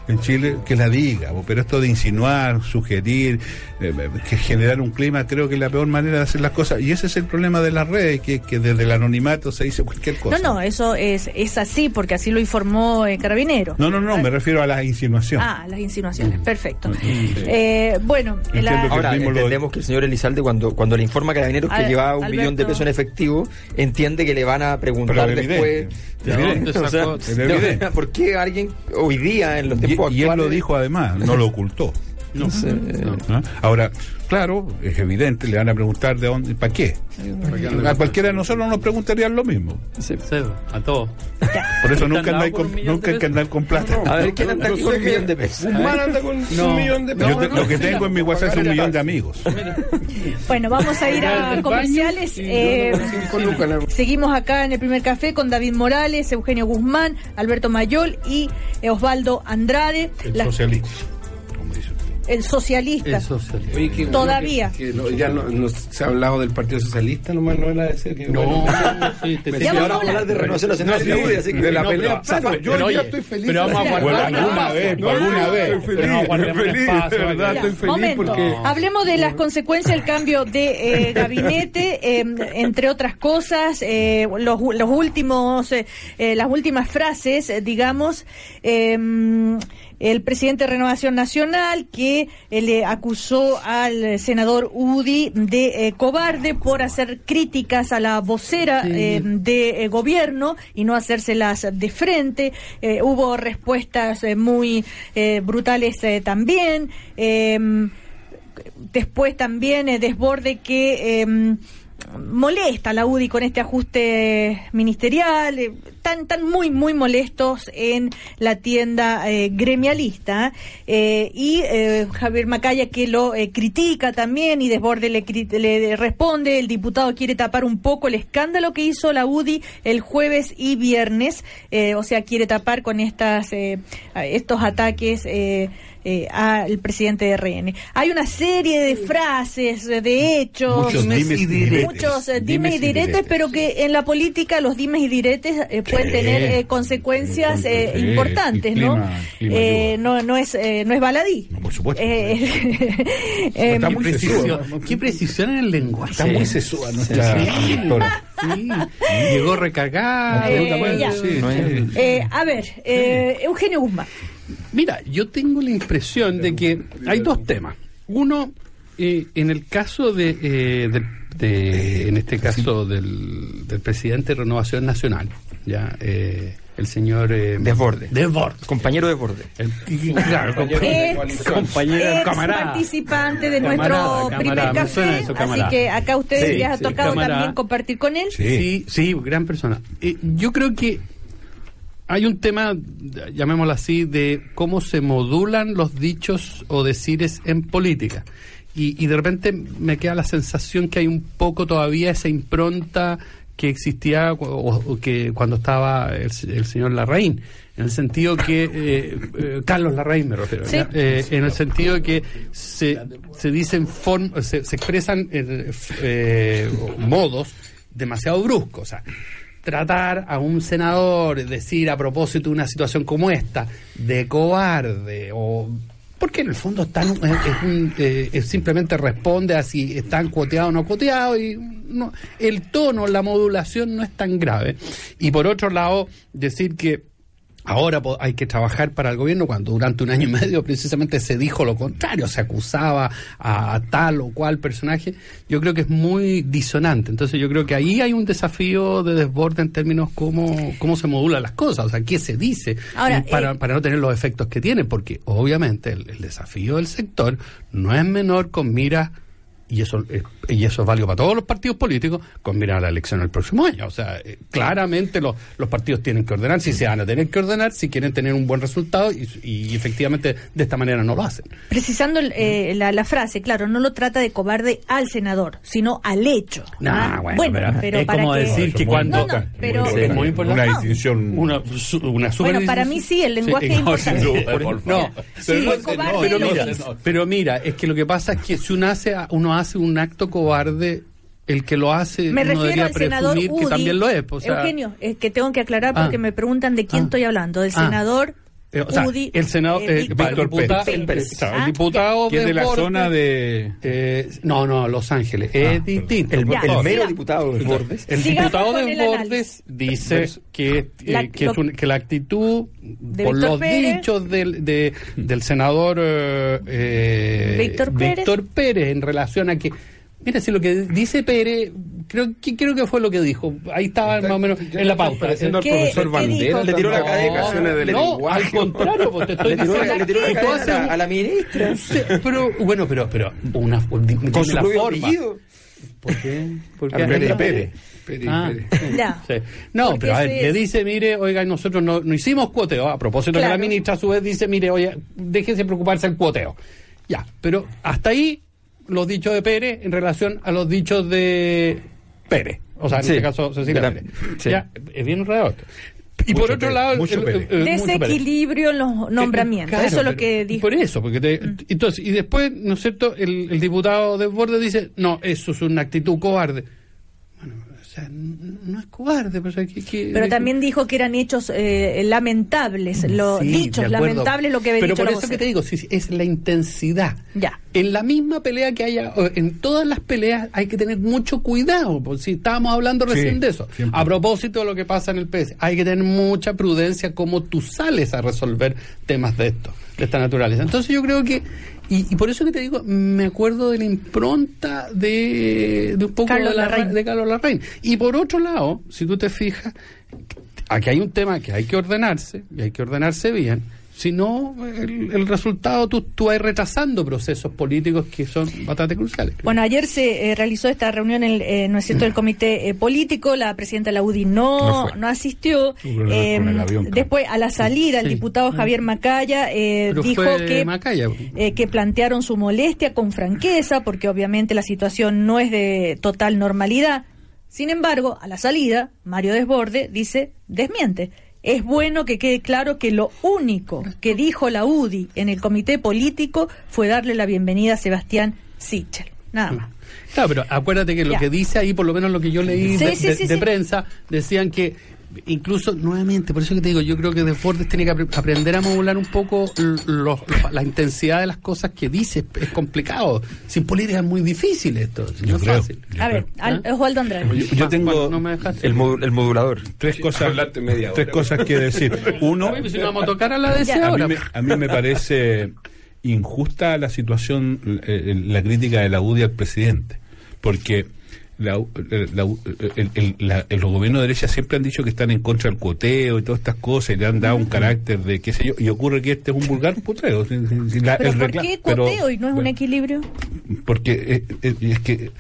en Chile, que la diga, pero esto de insinuar, sugerir, eh, que generar un clima, creo que es la peor manera de hacer las cosas. Y ese es el problema de las redes, que, que desde el anonimato se dice cualquier cosa. No, no, eso es, es así, porque así lo informó eh, Carabinero. No, no, no, me refiero a la insinuación. Ah, las insinuaciones, perfecto. Eh, bueno, Entiendo la- que- Ahora, el mismo lo- entendemos que el señor Elizalde, cuando, cuando le informa a Carabineros que Al- llevaba un Alberto. millón de pesos en efectivo, entiende que le van a preguntar después. ¿Por qué alguien hoy día, en los Y, tiempos y él lo actuales, dijo además, no lo ocultó. No, no. ¿no? Ahora, claro, es evidente, le van a preguntar de dónde, ¿para qué? A cualquiera de nosotros nos preguntarían lo mismo. Sí. Sí, a todos. Por eso ¿Usted nunca andáis con, un nunca hay que andar con plata. A ver, ¿quién anda aquí con un millón de pesos? Guzmán anda con No. un millón de Yo pesos. te- lo que tengo en mi WhatsApp es un millón de amigos. bueno, vamos a ir a comerciales. eh, seguimos acá en el primer café con David Morales, Eugenio Guzmán, Alberto Mayol y eh, Osvaldo Andrade, El socialista, el socialista. Eso sería. Oye, bueno Todavía. Que, que no- ya no, no se ha hablado del Partido Socialista, nomás no era de ser que. No, bueno, sí, te Ya ahora vamos a hablar de renovación nacional de así que de la No, pelea. pero- Zafa, yo pero oye, estoy feliz. pero vamos a Mira, Bueno, guardar. alguna vez, alguna vez. Estoy feliz, Pero no, guardemos estoy feliz, espacio, de verdad, ya. estoy feliz Momento. porque. Hablemos de las consecuencias del cambio de eh, gabinete, eh, entre otras cosas, eh, los, los últimos, eh, eh, las últimas frases, eh, digamos. eh, el presidente de Renovación Nacional que eh, le acusó al senador Udi de eh, cobarde por hacer críticas a la vocera eh, de eh, gobierno y no hacérselas de frente. Eh, hubo respuestas eh, muy eh, brutales eh, también. Después también eh, desborde que em, molesta la UDI con este ajuste ministerial, eh, tan, muy, muy molestos en la tienda eh, gremialista. eh, y Javier Macaya que lo critica también y desborde le, le responde, el diputado quiere tapar un poco el escándalo que hizo la UDI el jueves y viernes, o sea, quiere tapar con estas estos ataques. Eh, al presidente de RN. Hay una serie de frases, eh, de hechos, Muchos dimes y diretes. muchos eh, dimes y diretes, pero que en la política los dimes y diretes eh, pueden tener eh, consecuencias eh, Sí, importantes, el ¿no? clima- clima Eh, no, no es no, no es baladí. No, por supuesto. Está Qué muy precisión, qué precisión en el lenguaje. Está muy sesúa nuestra directora. Sí, llegó recargada. Eh, sí, sí. eh, a ver, eh, Eugenio Guzmán. Mira, yo tengo la impresión de que hay dos temas. Uno, eh, en el caso de, eh, de- de- en este caso del, del presidente de Renovación Nacional, ya eh, el señor eh, Desborde. Desborde. Compañero de borde. El- y- claro, compañero, Ex, compañero, ex camarada. participante de Camarada, nuestro camarada, primer café, eso, así que acá ustedes Sí, les ha sí, tocado camarada. también compartir con él. Sí, sí, gran persona. Eh, yo creo que hay un tema, llamémoslo así, de cómo se modulan los dichos o decires en política. Y, y de repente me queda la sensación que hay un poco todavía esa impronta que existía o, o que cuando estaba el, el señor Larraín, en el sentido que eh, eh, Carlos Larraín me refiero, Sí. Eh, en el sentido que se, se dicen form, se, se expresan modos demasiado bruscos, o sea, tratar a un senador, decir a propósito de una situación como esta, de cobarde o porque en el fondo están, eh, simplemente responde a si están cuoteados o no cuoteados y no, el tono, la modulación no es tan grave. Y por otro lado, decir que ahora hay que trabajar para el gobierno cuando durante un año y medio precisamente se dijo lo contrario, se acusaba a, tal o cual personaje, yo creo que es muy disonante. Entonces yo creo que ahí hay un desafío de desborde en términos cómo, cómo se modulan las cosas, o sea, qué se dice Ahora, para, eh, para no tener los efectos que tiene, porque obviamente el, el desafío del sector no es menor con mira y eso es, y eso es válido para todos los partidos políticos con mirar a la elección el próximo año. O sea, eh, claramente los, los partidos tienen que ordenar, si se van a tener que ordenar, si quieren tener un buen resultado y, y efectivamente de esta manera no lo hacen. Precisando eh, la, la frase, claro, no lo trata de cobarde al senador, sino al hecho. Nah, Ah, bueno, pero es para como que- decir que cuando... No, no, pero- muy es muy importante. Una distinción. Una, su- una super Bueno, para mí sí, el lenguaje es no, sin importante. duda, por no, favor. pero, Sí, no- mira, pero mira, es que lo que pasa es que si uno hace, uno hace un acto cobarde, el que lo hace Me refiero debería al senador presumir Udi. que también lo es. o sea, Eugenio, es que tengo que aclarar Ah. porque me preguntan de quién Ah. estoy hablando, del Ah. senador eh, o sea, Udi. el senador, eh, Víctor el diputado, Pérez. el, Pérez. claro, el diputado Que es de la zona de. eh, no, no, Los Ángeles. Ah, es distinto. El, Ya, mero diputado de Bordes. El diputado de Bordes dice que, eh, La- que, lo- es un- que la actitud, De por Víctor los Pérez. dichos del, de- del senador Víctor Pérez. Víctor Pérez en relación a que, mira, si lo que dice Pérez, creo que, creo que fue lo que dijo, ahí estaba más o menos en la pauta. Pareciendo al ¿Qué- profesor Bandera. Le tiró la No, calificaciones del no, lenguaje. al contrario, pues te estoy Le tiró, la- diciendo le tiró la cadena a, la ministra. Sí, pero bueno, pero pero una dime Con su la propio forma. apellido. ¿Por qué? ¿Por qué? Al Pérez? Pérez. Pérez, Ah, Pérez. Sí. No, Porque pero a ver, le dice, mire, oiga, nosotros no, no hicimos cuoteo. A propósito de Claro. la ministra, a su vez, dice, mire, oye, déjense preocuparse del cuoteo. Ya, pero hasta ahí los dichos de Pérez en relación a los dichos de Pérez. O sea, en Sí. este caso, Cecilia la- Pérez. sí. Ya, es bien enredado esto. Y Mucho por otro Pérez, lado, mucho el-. Desequilibrio en los nombramientos. Claro, Eso es lo que dijo. Por eso, porque te- entonces, y después, ¿no es cierto? El, el diputado de Borde dice, no, eso es una actitud cobarde. Sea, no es cobarde, pero, hay que- que- Pero también dijo que eran hechos eh, lamentables, lo Sí, dichos lamentables lo que había Pero dicho por eso que te digo, sí, sí, es la intensidad. Ya. En la misma pelea que haya, en todas las peleas hay que tener mucho cuidado, porque si estábamos hablando Sí, recién de eso. siempre. A propósito de lo que pasa en el PS, hay que tener mucha prudencia cómo tú sales a resolver temas de esto, de esta naturaleza. Entonces yo creo que, y, y por eso que te digo, me acuerdo de la impronta de, de un poco Carlos de, la- Larraín. de Carlos Larraín. Y por otro lado, si tú te fijas, aquí hay un tema que hay que ordenarse, y hay que ordenarse bien. Si no, el, el resultado tú, tú vas retrasando procesos políticos que son bastante cruciales. Bueno, ayer se eh, realizó esta reunión, en el, eh, ¿no es cierto?, del comité eh, político. La presidenta de la UDI no, No asistió. Avión, claro. después, a la salida, el Sí. diputado Javier Macaya eh, dijo que, Macaya. eh, que plantearon su molestia con franqueza, porque obviamente la situación no es de total normalidad. Sin embargo, a la salida, Mario Desborde dice, desmiente. Es bueno que quede claro que lo único que dijo la UDI en el comité político fue darle la bienvenida a Sebastián Sichel. Nada más. Claro, pero acuérdate que lo Ya. que dice ahí, por lo menos lo que yo leí Sí, de, sí, de- sí, de prensa, decían que incluso nuevamente, por eso que te digo, yo creo que Desbordes tiene que apre- aprender a modular un poco l- los- los- la intensidad de las cosas que dice. Es, complicado. Sin política es muy difícil esto. no es fácil. Yo A ver, creo. ¿Ah? Osvaldo Andrade. Yo, yo tengo no me. El, modu- el modulador. tres cosas, hora. tres cosas que decir. Uno, pues si no vamos a tocar a la Ya. a ahora. mí, me, a mí me parece injusta la situación, eh, la crítica de la UDI al presidente, porque la, la- el- el- la- el- los gobiernos de derecha siempre han dicho que están en contra del cuoteo y todas estas cosas y le han dado un carácter de qué sé yo, y ocurre que este es un vulgar cuoteo. ¿Pero el por qué pero- cuoteo y no es un equilibrio? porque eh, eh, es que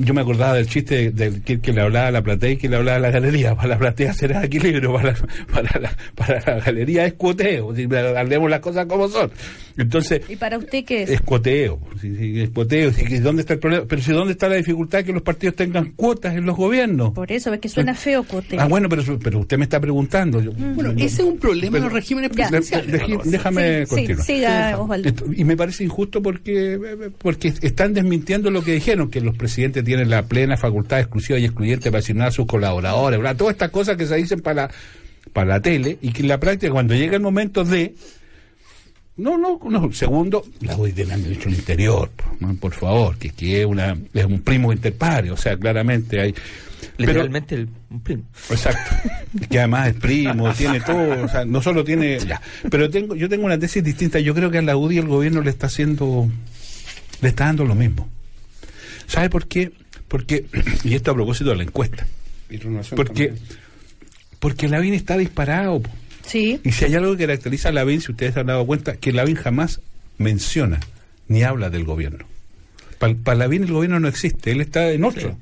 yo me acordaba del chiste del que, que le hablaba a la platea y que le hablaba a la galería. Para la platea será equilibrio, para la, para la, para la galería es cuoteo. Si hablemos las cosas como son. Entonces, ¿Y para usted qué es? es cuoteo. Sí, sí, es cuoteo. Sí, que ¿Dónde está el problema? Pero si ¿dónde está la dificultad que los partidos tengan cuotas en los gobiernos? Por eso, es que suena feo cuoteo. Ah, bueno, pero, pero usted me está preguntando. Yo- Bueno, ese es un problema de los regímenes presidenciales. Déjame Sí, sí, continuar. siga, Osvaldo. Esto- Y me parece injusto porque, porque están desmintiendo lo que dijeron, que los presidentes tienen la plena facultad exclusiva y excluyente para asignar a sus colaboradores, ¿verdad? todas estas cosas que se dicen para para la tele y que en la práctica cuando llega el momento de... No, no, no. Segundo, la UDI tiene el derecho al interior, por, ¿no? por favor, que, que es, una, es un primo interpario, o sea, claramente hay... pero- Literalmente el, un primo. Exacto. Que además es primo, tiene todo, o sea, no solo tiene, ya. Pero tengo, yo tengo una tesis distinta. Yo creo que a la UDI el gobierno le está haciendo, le está dando lo mismo. ¿Sabe por qué? Porque, y esto a propósito de la encuesta, porque, porque Lavín está disparado. po. Sí. Y si hay algo que caracteriza a Lavín, si ustedes se han dado cuenta, que Lavín jamás menciona ni habla del gobierno. Para Lavín el gobierno no existe, él está en otro.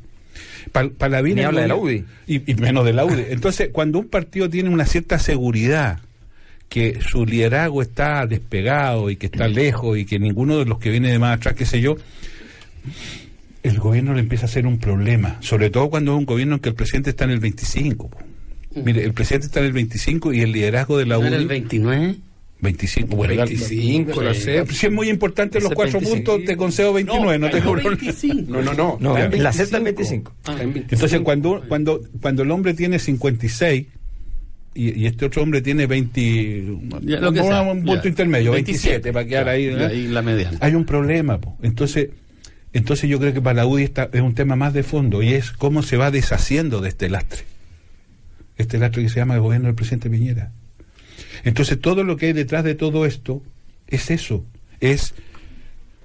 Para Lavín Ni el habla de la gobierno- Y, y menos de la UDI. Entonces, cuando un partido tiene una cierta seguridad que su liderazgo está despegado y que está lejos y que ninguno de los que viene de más atrás, qué sé yo, el gobierno le empieza a ser un problema, sobre todo cuando es un gobierno en que el presidente está en el 25. Mire, el presidente está en el 25 y el liderazgo de la ¿No UDI... era el 29? 25, bueno, 25, la CEP. Si es muy importante los cuatro 25. puntos, te concedo 29, no, tengo problema. 25. No, no, no. No, en la 25. 25. Está en 25. Entonces, cuando, cuando, cuando el hombre tiene 56 y, y este otro hombre tiene 20, Ya, lo que un, sea. un punto Ya. intermedio, 27, 27, para quedar ya, ahí. y ¿verdad? ahí la mediana. Hay un problema, po. entonces, entonces yo creo que para la UDI está, es un tema más de fondo y es cómo se va deshaciendo de este lastre, este lastre que se llama el gobierno del presidente Piñera. Entonces todo lo que hay detrás de todo esto es eso, es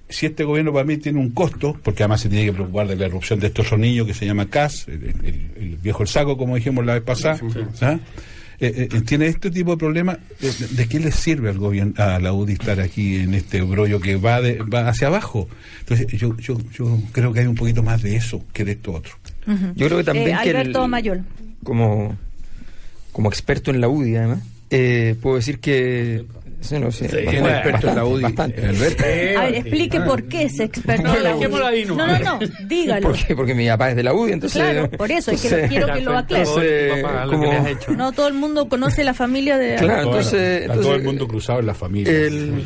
si este gobierno para mí tiene un costo, porque además se tiene que preocupar de la erupción de estos niños que se llama CAS, el, el- el viejo el saco, como dijimos la vez pasada, ¿ah? Eh, eh, tiene este tipo de problemas, eh, ¿de, qué le sirve al gobierno, a la UDI estar aquí en este brollo que va, de- va hacia abajo? Entonces yo, yo, yo creo que hay un poquito más de eso que de esto otro. Yo creo que también Eh, que el- Mayol. como, como experto en la UDI, además, eh, puedo decir que. Sí, no sé, bastante, Tiene experto en la bastante, UDI. bastante. Alberto. A ver, explique por qué es experto en la UDI. No, no, no, dígalo. ¿Por qué? Porque mi papá es de la UDI, entonces. Claro, por eso, es que lo quiero que lo aclare. entonces, Papá, lo que como- le has hecho. No todo el mundo conoce la familia de... Claro, entonces. Está todo entonces, el mundo cruzado en la familia. el-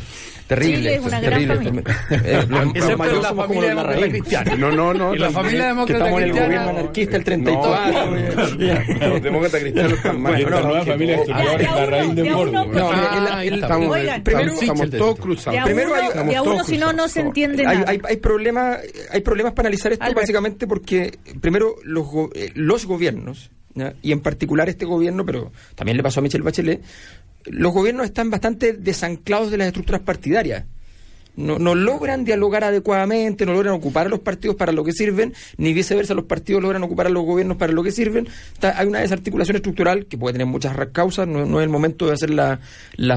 Terrible. Chile es una gran terrible familia. Eh, los- los Excepto mayores la familia los demócrata cristiana. No, no, no. Y la familia demócrata estamos en el cristiana. gobierno anarquista el 34. Los demócratas cristianos están mal. Bueno, No, la nueva familia historiadores de a la raíz de Bordo. No, primero, Estamos, todos cruzados. De a Primero uno, hay- uno si no, no se entiende hay, nada. hay, problemas hay problemas para analizar esto Albert. básicamente porque primero los, go- eh, los gobiernos ¿ya? y en particular este gobierno pero también le pasó a Michelle Bachelet los gobiernos están bastante desanclados de las estructuras partidarias no, logran dialogar adecuadamente, no logran ocupar a los partidos para lo que sirven, ni viceversa los partidos logran ocupar a los gobiernos para lo que sirven. Hay una desarticulación estructural que puede tener muchas causas, no, es el momento de hacer la,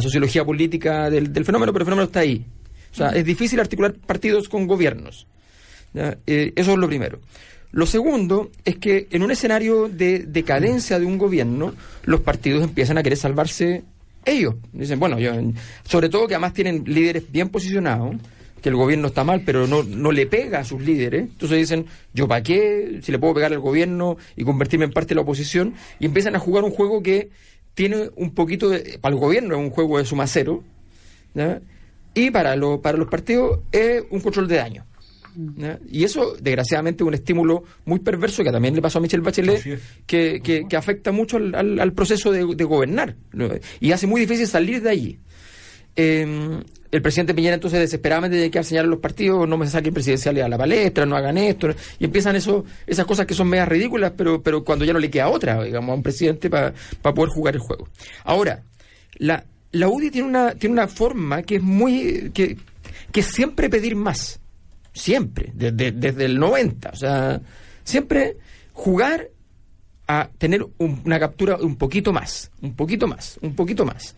sociología política del, fenómeno, pero el fenómeno está ahí. O sea, es difícil articular partidos con gobiernos. Eh, eso es lo primero. Lo segundo es que en un escenario de decadencia de un gobierno, los partidos empiezan a querer salvarse ellos. Dicen, bueno, yo, sobre todo que además tienen líderes bien posicionados, que el gobierno está mal, pero no, no le pega a sus líderes. Entonces dicen, yo para qué, si le puedo pegar al gobierno y convertirme en parte de la oposición, y empiezan a jugar un juego que tiene un poquito de, para el gobierno es un juego de suma cero, y para, lo- para los partidos es un control de daño. Y eso, desgraciadamente, es un estímulo muy perverso que también le pasó a Michelle Bachelet, es. que, que, que afecta mucho al, al- al proceso de, de gobernar ¿no? y hace muy difícil salir de allí. Eh, el presidente Piñera entonces desesperadamente tiene que señalar a los partidos, no me saquen presidenciales a la palestra, no hagan esto, y empiezan eso, esas cosas que son medias ridículas, pero, pero cuando ya no le queda otra, digamos, a un presidente para poder jugar el juego. Ahora, la, la UDI tiene una, tiene una forma que es muy, que, que siempre pedir más, siempre, desde, desde el 90, o sea, siempre jugar a tener un- una captura un poquito más, un poquito más, un poquito más.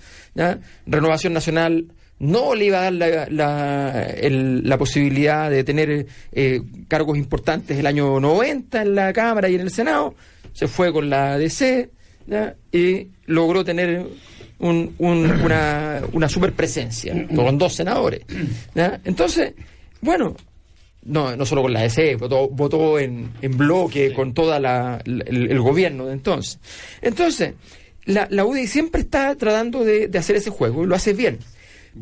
Renovación Nacional no le iba a dar la, la, posibilidad de tener eh, cargos importantes el año 90 en la Cámara y en el Senado, se fue con la ADC ¿ya? y logró tener un- un- una, una super presencia con dos senadores. Entonces, bueno, no, no solo con la DC, votó, votó en, en bloque con toda la, la- el, el gobierno de entonces. Entonces, la, la UDI siempre está tratando de, de hacer ese juego y lo hace bien.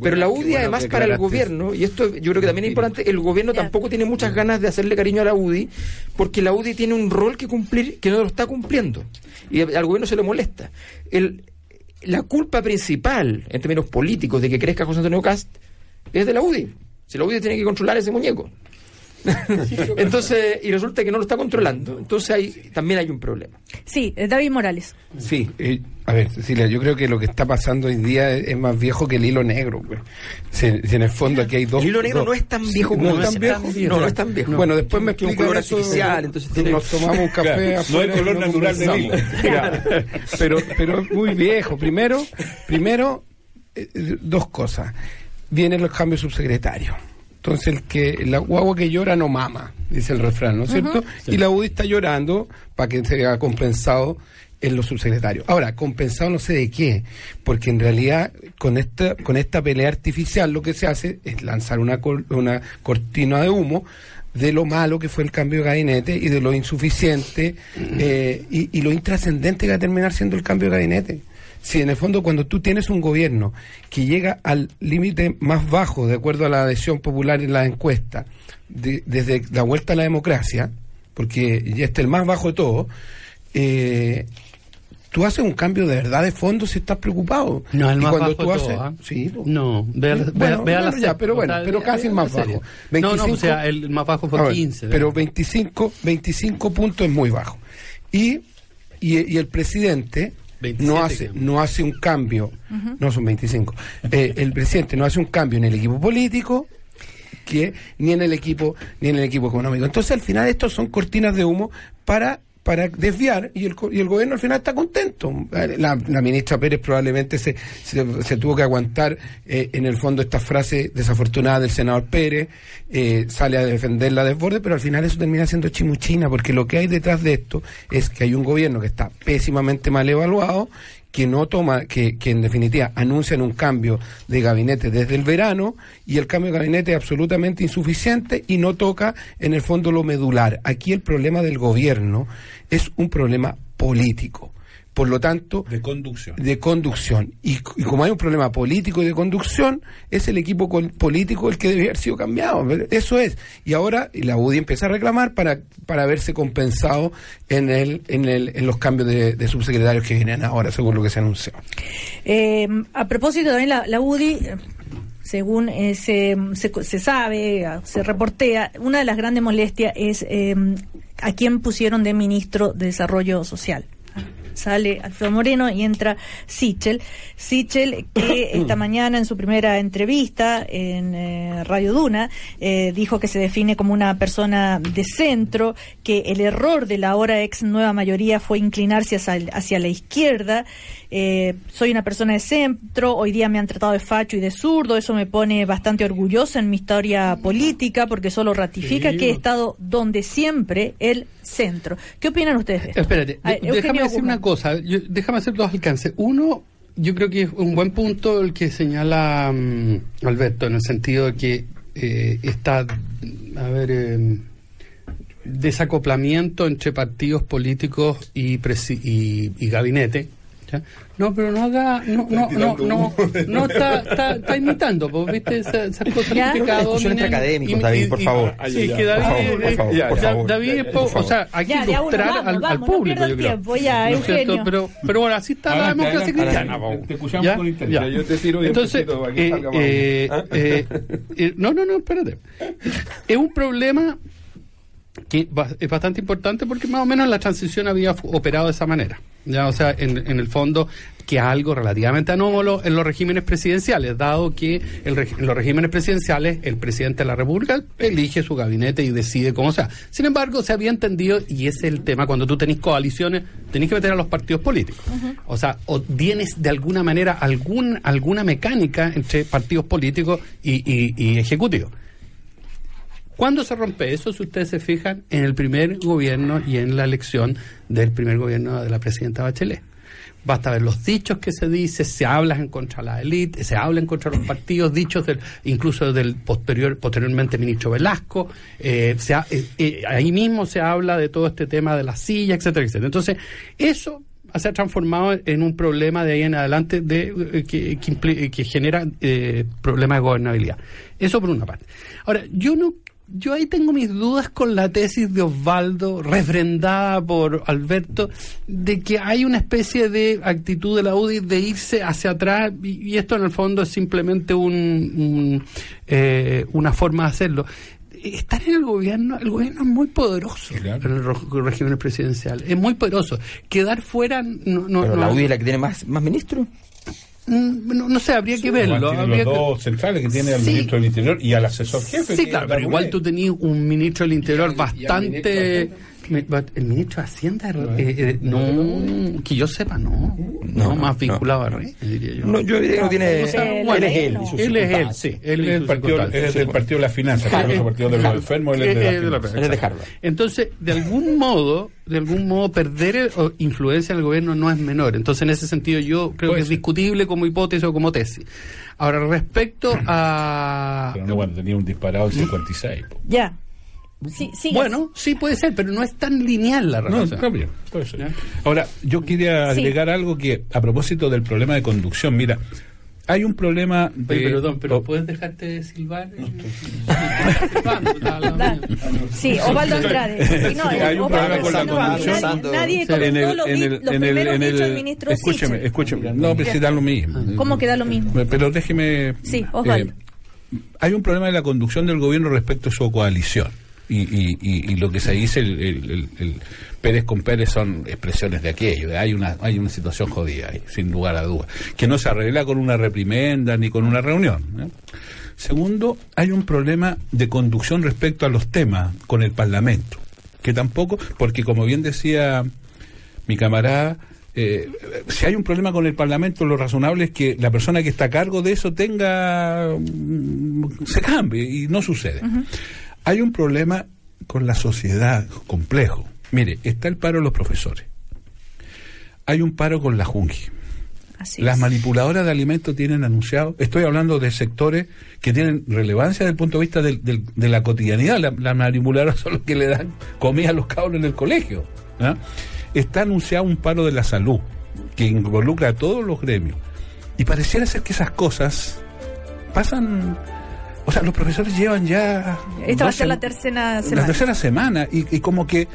Pero la UDI, bueno además, para el gobierno, y esto yo creo que también es importante, el gobierno tampoco tiene muchas ganas de hacerle cariño a la UDI, porque la UDI tiene un rol que cumplir que no lo está cumpliendo. Y al gobierno se le molesta. El, la culpa principal, en términos políticos, de que crezca José Antonio Cast es de la UDI. Si la UDI tiene que controlar ese muñeco. Entonces, y resulta que no lo está controlando. Entonces ahí también hay un problema. Sí, eh, David Morales. Sí, eh, a ver, Cecilia, yo creo que lo que está pasando hoy día es, es más viejo que el hilo negro. Pues. Si, si en el fondo aquí hay dos. El hilo negro dos- no es tan Sí, viejo no como es ese. tan viejo. No, no es tan viejo. Bueno, después me Tiene un explican color eso, artificial, entonces tiene- nos tomamos un café Claro, no hay color lo natural de conversamos. hilo. Pero, pero es muy viejo. Primero, primero eh, dos cosas. Vienen los cambios subsecretarios. Entonces, el que la guagua que llora no mama, dice el refrán, ¿no es cierto? Y la UDI está llorando para que se haga compensado en los subsecretarios. Ahora, compensado no sé de qué, porque en realidad con esta con esta pelea artificial lo que se hace es lanzar una cor- una cortina de humo de lo malo que fue el cambio de gabinete y de lo insuficiente eh, y, y lo intrascendente que va a terminar siendo el cambio de gabinete. Si en el fondo cuando tú tienes un gobierno que llega al límite más bajo de acuerdo a la adhesión popular en la encuesta, de- desde la vuelta a la democracia, porque ya está el más bajo de todo, eh, tú haces un cambio de verdad de fondo si estás preocupado. No, el Y más cuando bajo tú haces, todo, ¿ah? sí. No, vea, vea, Bueno, vea la ya, pero bueno, pero casi el más bajo. No, no, 25, o sea, el más bajo fue ver, 15. Pero ¿verdad? 25, 25 puntos es muy bajo. Y, y, y el presidente 27 no hace no hace un cambio, no son 25. Eh, el presidente no hace un cambio en el equipo político que ni en el equipo ni en el equipo económico. Entonces, al final estos son cortinas de humo para para desviar y el, y el gobierno al final está contento. La, la ministra Pérez probablemente se, se, se tuvo que aguantar eh, en el fondo esta frase desafortunada del senador Pérez, eh, sale a defender la desborde, pero al final eso termina siendo chimuchina, porque lo que hay detrás de esto es que hay un gobierno que está pésimamente mal evaluado, que no toma, que, en definitiva anuncian un cambio de gabinete desde el verano y el cambio de gabinete es absolutamente insuficiente y no toca en el fondo lo medular. Aquí el problema del gobierno es un problema político Por lo tanto, De conducción. de conducción. Y, y como hay un problema político y de conducción, es el equipo col- político el que debe haber sido cambiado. Eso es. Y ahora la UDI empieza a reclamar para, para verse compensado en, el, en, el, en los cambios de, de subsecretarios que vienen ahora, según lo que se anunció. Eh, a propósito, también la, la UDI, según eh, se, se, se sabe, se reportea, una de las grandes molestias es eh, a quién pusieron de ministro de Desarrollo Social. Sale Alfredo Moreno y entra Sichel. Sichel, que esta mañana en su primera entrevista en eh, Radio Duna, eh, dijo que se define como una persona de centro, que el error de la ahora ex nueva mayoría fue inclinarse hacia, hacia la izquierda. Eh, soy una persona de centro, hoy día me han tratado de facho y de zurdo, eso me pone bastante orgullosa en mi historia política porque solo ratifica que he estado donde siempre el centro. ¿Qué opinan ustedes de esto? Espérate, de- déjame decir una cosa. Yo- déjame hacer dos alcances. Uno, yo creo que es un buen punto el que señala mm, Alberto, en el sentido de que eh, está, a ver, eh, desacoplamiento entre partidos políticos y, y, y gabinete. ¿Ya? No, pero no haga, no, no, no, no, no está, está, está imitando, pues, viste esas, cosas que académicos, David, por favor. Sí, es que David, o sea, hay que ilustrar vamos, al, al vamos, no público, yo creo. tiempo, ya, ¿No cierto? Pero, pero bueno, así está la Adelante, democracia cristiana. Te escuchamos con interés. Ya. Yo te tiro Entonces, eh, eh, eh, no, no, no, espérate. Es un problema que es bastante importante porque más o menos la transición había operado de esa manera. Ya, o sea, en, en el fondo que es algo relativamente anómalo en los regímenes presidenciales, dado que el en los regímenes presidenciales el presidente de la República elige su gabinete y decide cómo sea. Sin embargo, se había entendido, y ese es el tema, cuando tú tenés coaliciones, tenés que meter a los partidos políticos. O sea, o tienes de alguna manera algún, alguna mecánica entre partidos políticos y, y, y ejecutivos. ¿Cuándo se rompe eso? Si ustedes se fijan en el primer gobierno y en la elección del primer gobierno de la presidenta Bachelet. Basta ver los dichos que se dice, se habla en contra de la élite, se habla en contra de los partidos, dichos del, incluso del posterior, posteriormente ministro Velasco, eh, se ha- eh, eh, ahí mismo se habla de todo este tema de la silla, etcétera, etcétera. Entonces, eso se ha transformado en un problema de ahí en adelante de, eh, que, que, que genera problemas de gobernabilidad. Eso por una parte. Ahora, yo no yo ahí tengo mis dudas con la tesis de Osvaldo, refrendada por Alberto, de que hay una especie de actitud de la UDI de irse hacia atrás, y, y esto en el fondo es simplemente un, un, eh, una forma de hacerlo. Estar en el gobierno, el gobierno es muy poderoso Claro. en el régimen presidencial, es muy poderoso. Quedar fuera no, no, Pero la UDI es la que tiene más, más ministros. Mm, no, no sé, habría que verlo. habría los que- dos centrales que tiene al Sí. ministro del Interior y al asesor jefe. Sí, claro, pero igual tú tenías un ministro del Interior Y y El ministro de Hacienda, eh, eh, no, que yo sepa, no. No, No, más no. vinculado a Rey, diría yo. No, yo diría que no tiene. Él bueno, es él, Él es él, sí. Él es del partido, es sí. del partido de la finanza, que es partido de los enfermos, él es de Eh, la de la finanza. Él es de Harvard. Entonces, de algún modo, de algún modo, perder o influencia en el gobierno no es menor. Entonces, en ese sentido, yo creo que es discutible como hipótesis o como tesis. Ahora, respecto a... Pero no cuando tenía un disparado del 56. po. Ya. Sí. Bueno, sí puede ser, pero no es tan lineal la No, relación. puede ser. ¿Ya? Ahora, yo quería Sí. agregar algo que, a propósito del problema de conducción, mira, hay un problema de... Oye, perdón, pero oh, ¿puedes dejarte de silbar? Sí, Osvaldo Andrade. No, Sí, hay un Osvaldo, problema con la no, conducción. Nadie, nadie Sí, en el, en los en el, en ministro escúcheme, escúcheme, no, pero si da lo mismo. ¿Cómo que da lo mismo? Pero déjeme... Sí, Osvaldo. eh, hay un problema de la conducción del gobierno respecto a su coalición. Y, y, y, y lo que se dice el, el- el- el Pérez con Pérez son expresiones de aquello. de hay una hay una situación jodida ahí, sin lugar a dudas. Que no se arregla con una reprimenda ni con una reunión. ¿no? Segundo, hay un problema de conducción respecto a los temas con el Parlamento. Que tampoco, porque como bien decía mi camarada, eh, si hay un problema con el Parlamento, lo razonable es que la persona que está a cargo de eso tenga. mm, se cambie y no sucede. Hay un problema con la sociedad complejo. Mire, está el paro de los profesores. Hay un paro con la Junji. Así Las es. manipuladoras de alimentos tienen anunciado, estoy hablando de sectores que tienen relevancia desde el punto de vista del- del- de la cotidianidad. La- Las manipuladoras son los que le dan comida a los cabros en el colegio. ¿ah? Está anunciado un paro de la salud. que involucra a todos los gremios. Y pareciera ser que esas cosas pasan... O sea, los profesores llevan ya... Esta va a ser la tercera la semana. tercera semana y, y como que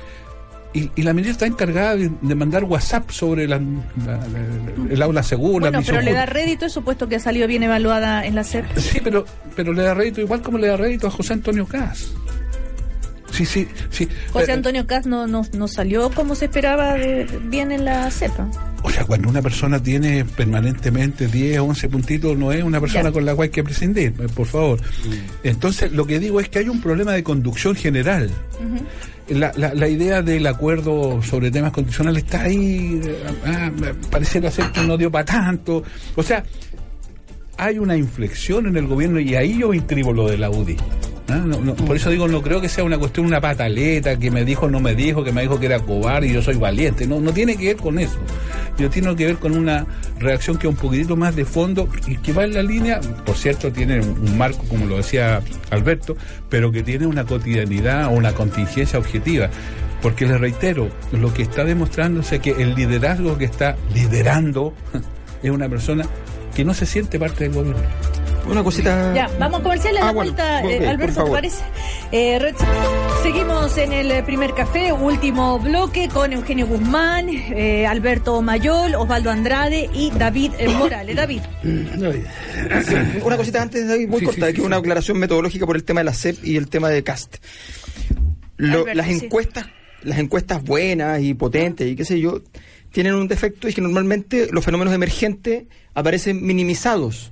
y, y la ministra está encargada de, de mandar WhatsApp sobre la- la- la- el aula segura. Bueno, pero le da rédito eso, puesto que ha salido bien evaluada en la SEP. Sí, pero, pero le da rédito igual como le da rédito a José Antonio Cas. Sí, sí, sí. José Eh, Antonio Caz no, no, no salió como se esperaba de- bien en la cepa. O sea, cuando una persona tiene permanentemente 10, 11 puntitos, no es una persona Ya. con la cual hay que prescindir, eh, por favor. Entonces, lo que digo es que hay un problema de conducción general. la, la, la idea del acuerdo sobre temas constitucionales está ahí, eh, ah, pareciera ser que no dio para tanto. O sea, hay una inflexión en el gobierno y ahí yo inscribo lo de la UDI. No, por eso digo, no creo que sea una cuestión, una pataleta, que me dijo, no me dijo, que me dijo que era cobarde y yo soy valiente. No, no tiene que ver con eso. Yo tiene que ver con una reacción que es un poquitito más de fondo y que va en la línea, por cierto, tiene un marco, como lo decía Alberto, pero que tiene una cotidianidad o una contingencia objetiva. Porque les reitero, lo que está demostrándose que el liderazgo que está liderando es una persona que no se siente parte del gobierno. Una cosita. Ya, vamos a comercial a la Ah, bueno, vuelta, eh, Alberto, ¿te parece? Eh, Red- seguimos en el primer café, último bloque con Eugenio Guzmán, eh, Alberto Mayol, Osvaldo Andrade y David eh, Morales. David, Una cosita antes, David, muy Sí, corta, sí, que sí, una aclaración metodológica por el tema de la CEP y el tema de CAST. Lo- Alberto, las sí. encuestas, las encuestas buenas y potentes y qué sé yo, tienen un defecto y es que normalmente los fenómenos emergentes aparecen minimizados.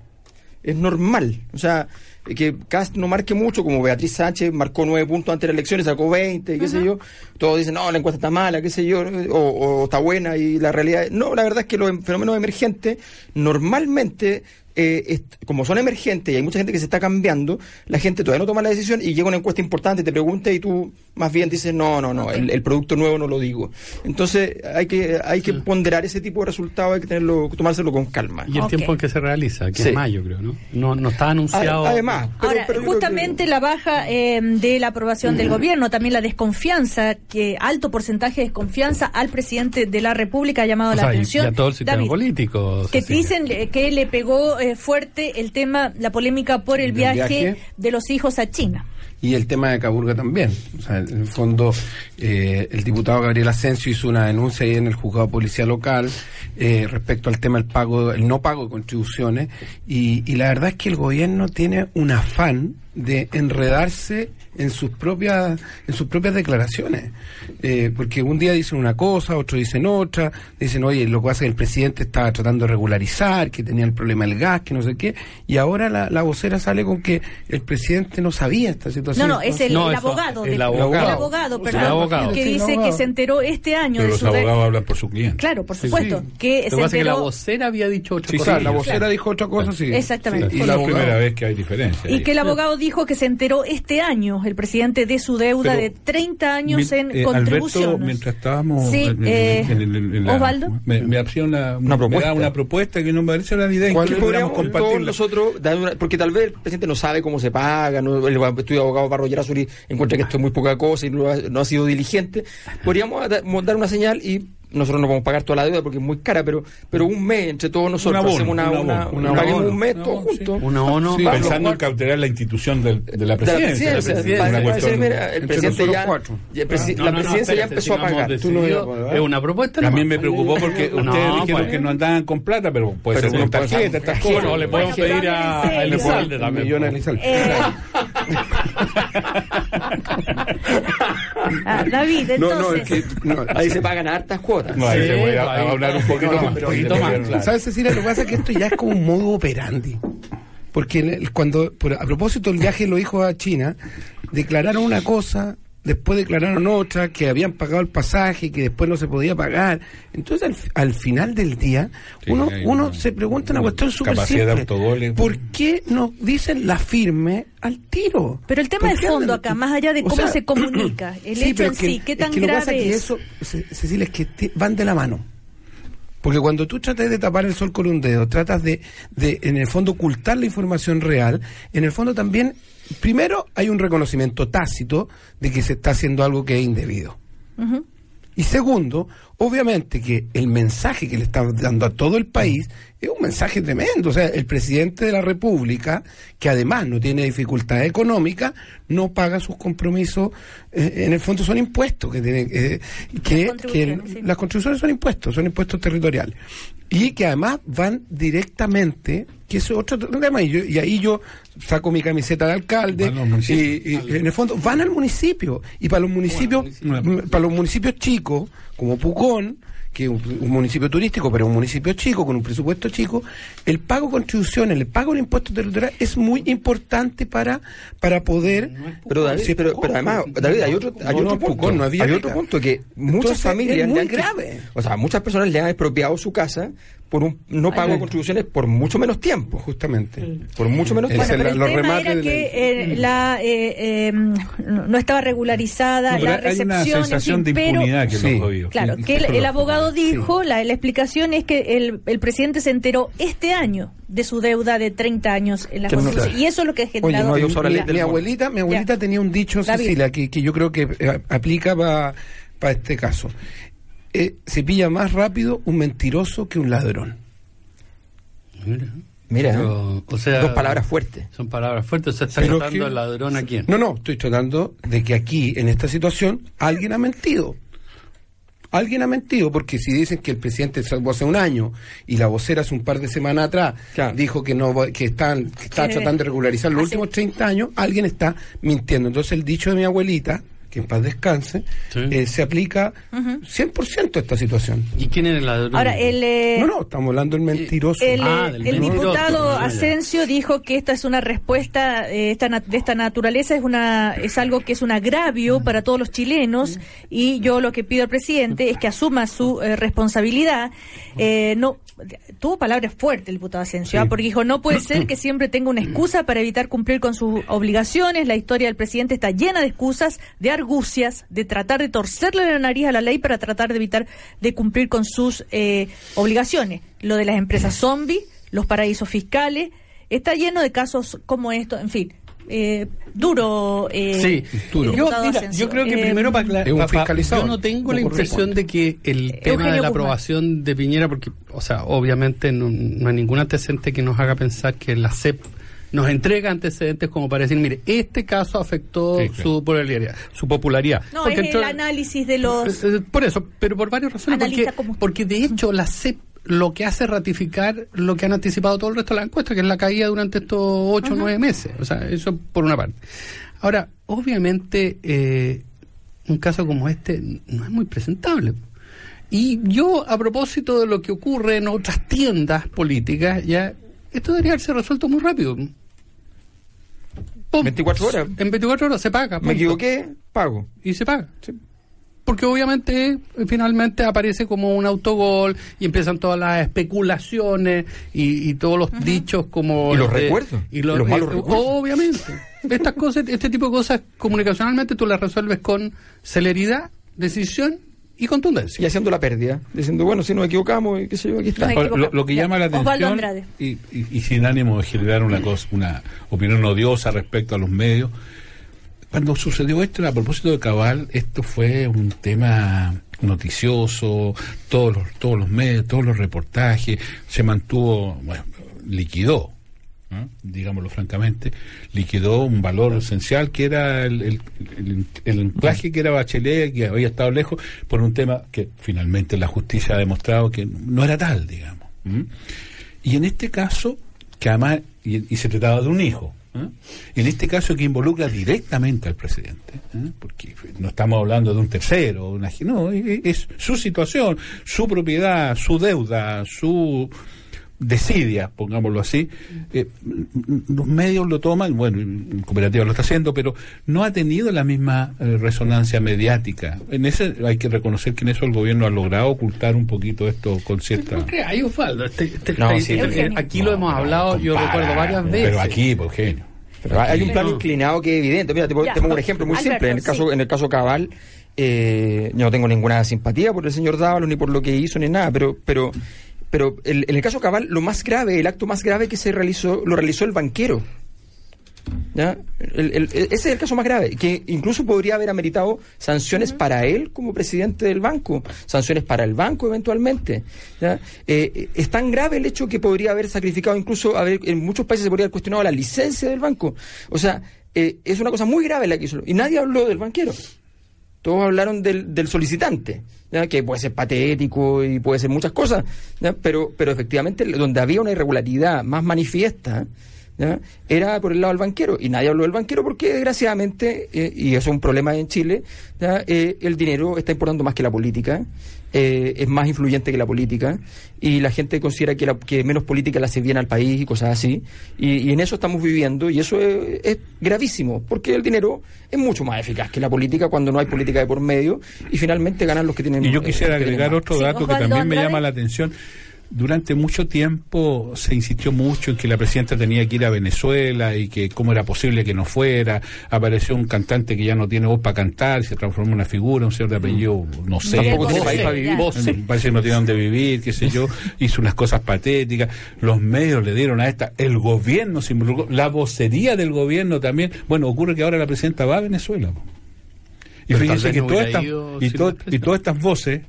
Es normal. O sea, que Cast no marque mucho, como Beatriz Sánchez marcó nueve puntos antes de las elecciones, sacó 20, qué sé yo. Todos dicen, no, la encuesta está mala, qué sé yo, o, o está buena, y la realidad. No, la verdad es que los fenómenos emergentes normalmente. Eh, est- como son emergentes y hay mucha gente que se está cambiando, la gente todavía no toma la decisión y llega una encuesta importante, te pregunta y tú más bien dices, no, no, no, el, el producto nuevo no lo digo. Entonces hay que hay que ponderar ese tipo de resultados, hay que tenerlo, tomárselo con calma. Y el tiempo en que se realiza, que Sí. es mayo, creo, ¿no? No, no está anunciado. A- Además, pero- Ahora, pero justamente que- la baja eh, de la aprobación del gobierno, también la desconfianza, que alto porcentaje de desconfianza al presidente de la República ha llamado O la sea, atención. y a todo el sistema David, político. que dicen eh, que le pegó eh, fuerte el tema, la polémica por el viaje. de los hijos a China. Y el tema de Caburga también. O sea, en el fondo, eh, el diputado Gabriel Asensio hizo una denuncia ahí en el juzgado de policía local eh, respecto al tema del pago, el no pago de contribuciones. Y, y la verdad es que el gobierno tiene un afán de enredarse en sus propias en sus propias declaraciones Eh, porque un día dicen una cosa otro dicen otra dicen oye lo que pasa es que el presidente estaba tratando de regularizar que tenía el problema del gas que no sé qué y ahora la, la vocera sale con que el presidente no sabía esta No, situación no, es el, No, el abogado. el abogado. el abogado, O sea, perdón, el abogado. que Sí, dice que se enteró este año Pero de los su... re- abogados hablan por su cliente. Claro, por Sí, supuesto. sí. Que Lo se que pasa es que la enteró... vocera había dicho otra Sí, cosa. La vocera Claro. dijo otra cosa, sí. Exactamente. Y Sí, la primera vez que hay diferencia. Y ahí. que el abogado dijo que se enteró este año, el presidente, de su deuda Pero, de 30 años Mi- en eh, contribuciones. Alberto, mientras estábamos Sí, en- eh, en- en- en la- Osvaldo. me, me hacía una, Una me propuesta. da una propuesta que no me parece una idea en ¿Cuál que podríamos compartirla. nosotros una- porque tal vez el presidente no sabe cómo se paga, no, el estudio abogado Barro Yerasuri encuentra que esto es muy poca cosa y no ha, no ha sido diligente, podríamos da- mo- dar una señal y nosotros no vamos a pagar toda la deuda porque es muy cara, pero pero un mes entre todos nosotros Un abono, hacemos una, un una, abono, un paguemos abono. un mes todos juntos. Una ONU. Sí, pensando en cautelar la institución del- de la de la presidencia. Una el presidente ya, el presi- No, la no, presidencia ya empezó a pagar. Es una propuesta. También me preocupó porque ustedes dijeron que no andaban con plata, pero puede ser con tarjeta, estas cosas. Bueno, le podemos pedir a. Elizalde también. Ah, David, No, entonces... no, es que. no, Ahí se pagan hartas cuotas. No, ahí Sí, se voy a, a hablar un poquito no, más. pero poquito más, claro. ¿Sabes, Cecilia? Lo que pasa es que esto ya es como un modo operandi. Porque el- cuando, a propósito del viaje de los hijos a China, declararon una cosa, después declararon otra, que habían pagado el pasaje, que después no se podía pagar. Entonces, al, al final del día, Sí, uno, uno una- se pregunta una una cuestión súper de simple. autogol. ¿Por qué no dicen la firme al tiro? Pero el tema ¿Por de fondo acá, más allá de cómo sea, se comunica, el hecho en es que- sí, ¿qué es tan que lo que pasa grave es que es? eso, Ce- Cecilia, es que te- van de la mano. Porque cuando tú tratas de tapar el sol con un dedo, tratas de, de, en el fondo, ocultar la información real, en el fondo también, primero, hay un reconocimiento tácito de que se está haciendo algo que es indebido. Y segundo, obviamente que el mensaje que le están dando a todo el país es un mensaje tremendo. O sea, el presidente de la República, que además no tiene dificultades económicas, no paga sus compromisos. eh, en el fondo son impuestos que tienen eh, que, Las que contribuciones, sí. las contribuciones son impuestos, son impuestos territoriales. Y que además van directamente, que eso es otro tema, y, yo- y ahí yo saco mi camiseta de alcalde, Van a los municipios. y, y en el fondo van al municipio, y para los municipios, para los municipios chicos, como Pucón, que es un, un municipio turístico, pero un municipio chico, con un presupuesto chico, el pago de contribuciones, el pago del impuesto territorial es muy importante para, para poder... Pero, David, Sí, pero, Pucón. pero además, David, hay otro, hay No, otro no, punto. Pucón, había hay otro punto que muchas Entonces, familias es muy han- grave. O sea, muchas personas le han expropiado su casa por un no pago de contribuciones por mucho menos tiempo. Justamente. Por mucho menos tiempo. Bueno, pero la- el los tema remates era que eh, la, eh, eh, no no estaba regularizada No, pero la hay una recepción, en sensación fin, de pero- impunidad que Sí, los oído. Claro, Sí, que el, el abogado sí. dijo, la, la explicación es que el, el presidente se enteró este año de su deuda de 30 años en la Que no- Constitución. Y eso es lo que ha Oye, generado... no usado la mi, mi abuelita, mi abuelita Ya. tenía un dicho. Cecilia, que, que yo creo que eh, aplica para este caso. Eh, se pilla más rápido un mentiroso que un ladrón. Mira. Mira, Pero, o sea, dos palabras fuertes. Son palabras fuertes. O sea, está Pero tratando que- al ladrón a quién. No, no, estoy tratando de que aquí, en esta situación, alguien ha mentido. Alguien ha mentido, porque si dicen que el presidente salvo hace un año y la vocera hace un par de semanas atrás Claro. dijo que no va- que están que está tratando de regularizar los hace- últimos 30 años, alguien está mintiendo. Entonces el dicho de mi abuelita, que en paz descanse, Sí. eh, se aplica 100% a esta situación. ¿Y quién era el ladrón? Ahora, el... eh, No, no, estamos hablando del mentiroso. El, Ah, eh, del el mentiroso, diputado. Asensio dijo que esta es una respuesta eh, esta de esta naturaleza, es una es algo que es un agravio para todos los chilenos y yo lo que pido al presidente es que asuma su eh, responsabilidad. Eh, no tuvo palabras fuertes el diputado Asensio, Sí. porque dijo no puede ser que siempre tenga una excusa para evitar cumplir con sus obligaciones. La historia del presidente está llena de excusas, de argucias, de tratar de torcerle la nariz a la ley para tratar de evitar de cumplir con sus eh, obligaciones. Lo de las empresas zombie, los paraísos fiscales, está lleno de casos como esto, en fin. Eh, duro. Eh, Sí, el Yo, mira, creo que Eh, primero para fiscalizador. yo no tengo la impresión de que el tema Eugenio de la Guzmán. aprobación de Piñera, porque, o sea, obviamente no, no hay ningún antecedente que nos haga pensar que la CEP nos entrega antecedentes como para decir, mire, este caso afectó Sí, claro. su popularidad, su popularidad. No, Porque es el entró- análisis de los... Eh, eh, Por eso, pero por varias razones. Porque, porque de hecho la CEP lo que hace ratificar lo que han anticipado todo el resto de la encuesta, que es la caída durante estos ocho o nueve meses. O sea, eso por una parte. Ahora, obviamente, eh, un caso como este no es muy presentable. Y yo, a propósito de lo que ocurre en otras tiendas políticas, ya esto debería haberse resuelto muy rápido. Pum. 24 horas. En 24 horas se paga. Me equivoqué, pago. y se paga. Porque obviamente eh, finalmente aparece como un autogol y empiezan todas las especulaciones y, y todos los dichos como... Y los de- recuerdos, Y los, los malos eh, recuerdos. Obviamente. Estas cosas, este tipo de cosas comunicacionalmente tú las resuelves con celeridad, decisión y Y contundencia. haciendo la pérdida. Diciendo, bueno, si nos equivocamos, y qué sé yo, aquí está. Lo, que llama la atención y, y- y sin ánimo de generar una cosa, una opinión odiosa respecto a los medios, cuando sucedió esto a propósito de Cabal, esto fue un tema noticioso, todos los, todos los medios, todos los reportajes, se mantuvo, bueno, liquidó, ¿no? digámoslo francamente, liquidó un valor esencial que era el, el, el- el anclaje que era Bachelet, que había estado lejos, por un tema que finalmente la justicia ha demostrado que no era tal, digamos. Y en este caso, que además, y se trataba de un hijo, ¿eh? en este caso que involucra directamente al presidente, ¿eh? porque no estamos hablando de un tercero, una, no, es, es su situación, su propiedad, su deuda, su desidia, pongámoslo así, eh, los medios lo toman, bueno, Cooperativa lo está haciendo, pero no ha tenido la misma eh, resonancia mediática. En ese hay que reconocer que en eso el gobierno ha logrado ocultar un poquito esto con cierta... ¿Por qué hay Osvaldo? Este- este- No, este- sí, eh, Eugenio. aquí lo hemos hablado, yo recuerdo varias veces. Pero aquí, por genio. Pero hay un plano No. inclinado que es evidente. Mira, te, pongo- Ya. te pongo un ejemplo muy Alberto, simple. En el caso, sí. en el caso Cabal, eh, yo no tengo ninguna simpatía por el señor Dávalos ni por lo que hizo ni nada, pero, pero, pero el- en el caso Cabal, lo más grave, el acto más grave que se realizó, lo realizó el banquero. ¿ya? El- el- ese es el caso más grave, que incluso podría haber ameritado sanciones para él como presidente del banco, sanciones para el banco eventualmente. ¿ya? Eh, es tan grave el hecho que podría haber sacrificado, incluso haber, en muchos países se podría haber cuestionado la licencia del banco. O sea, eh, es una cosa muy grave la que hizo. Y nadie habló del banquero. Todos hablaron del, del solicitante, ¿ya? que puede ser patético y puede ser muchas cosas. Pero, pero efectivamente donde había una irregularidad más manifiesta era por el lado del banquero. Y nadie habló del banquero porque desgraciadamente, eh, y eso es un problema en Chile. Eh, el dinero está importando más que la política, eh, es más influyente que la política, y la gente considera que, la- que menos política le hace bien al país y cosas así. Y, y en eso estamos viviendo, y eso es, es gravísimo, porque el dinero es mucho más eficaz que la política cuando no hay política de por medio, y finalmente ganan los que tienen Y yo eh, quisiera agregar otro Sí, dato que también me Andrade. llama la atención. Durante mucho tiempo se insistió mucho en que la presidenta tenía que ir a Venezuela y que cómo era posible que no fuera. Apareció un cantante que ya no tiene voz para cantar, se transformó en una figura, un señor de apellido, no sé. Tampoco tiene país para vivir. Parece que no tiene dónde vivir, qué sé yo, hizo unas cosas patéticas, los medios le dieron a esta, el gobierno se involucró, la vocería del gobierno también. Bueno, ocurre que ahora la presidenta va a Venezuela. Y Pero fíjense que no todas estas, y, to- y todas estas voces,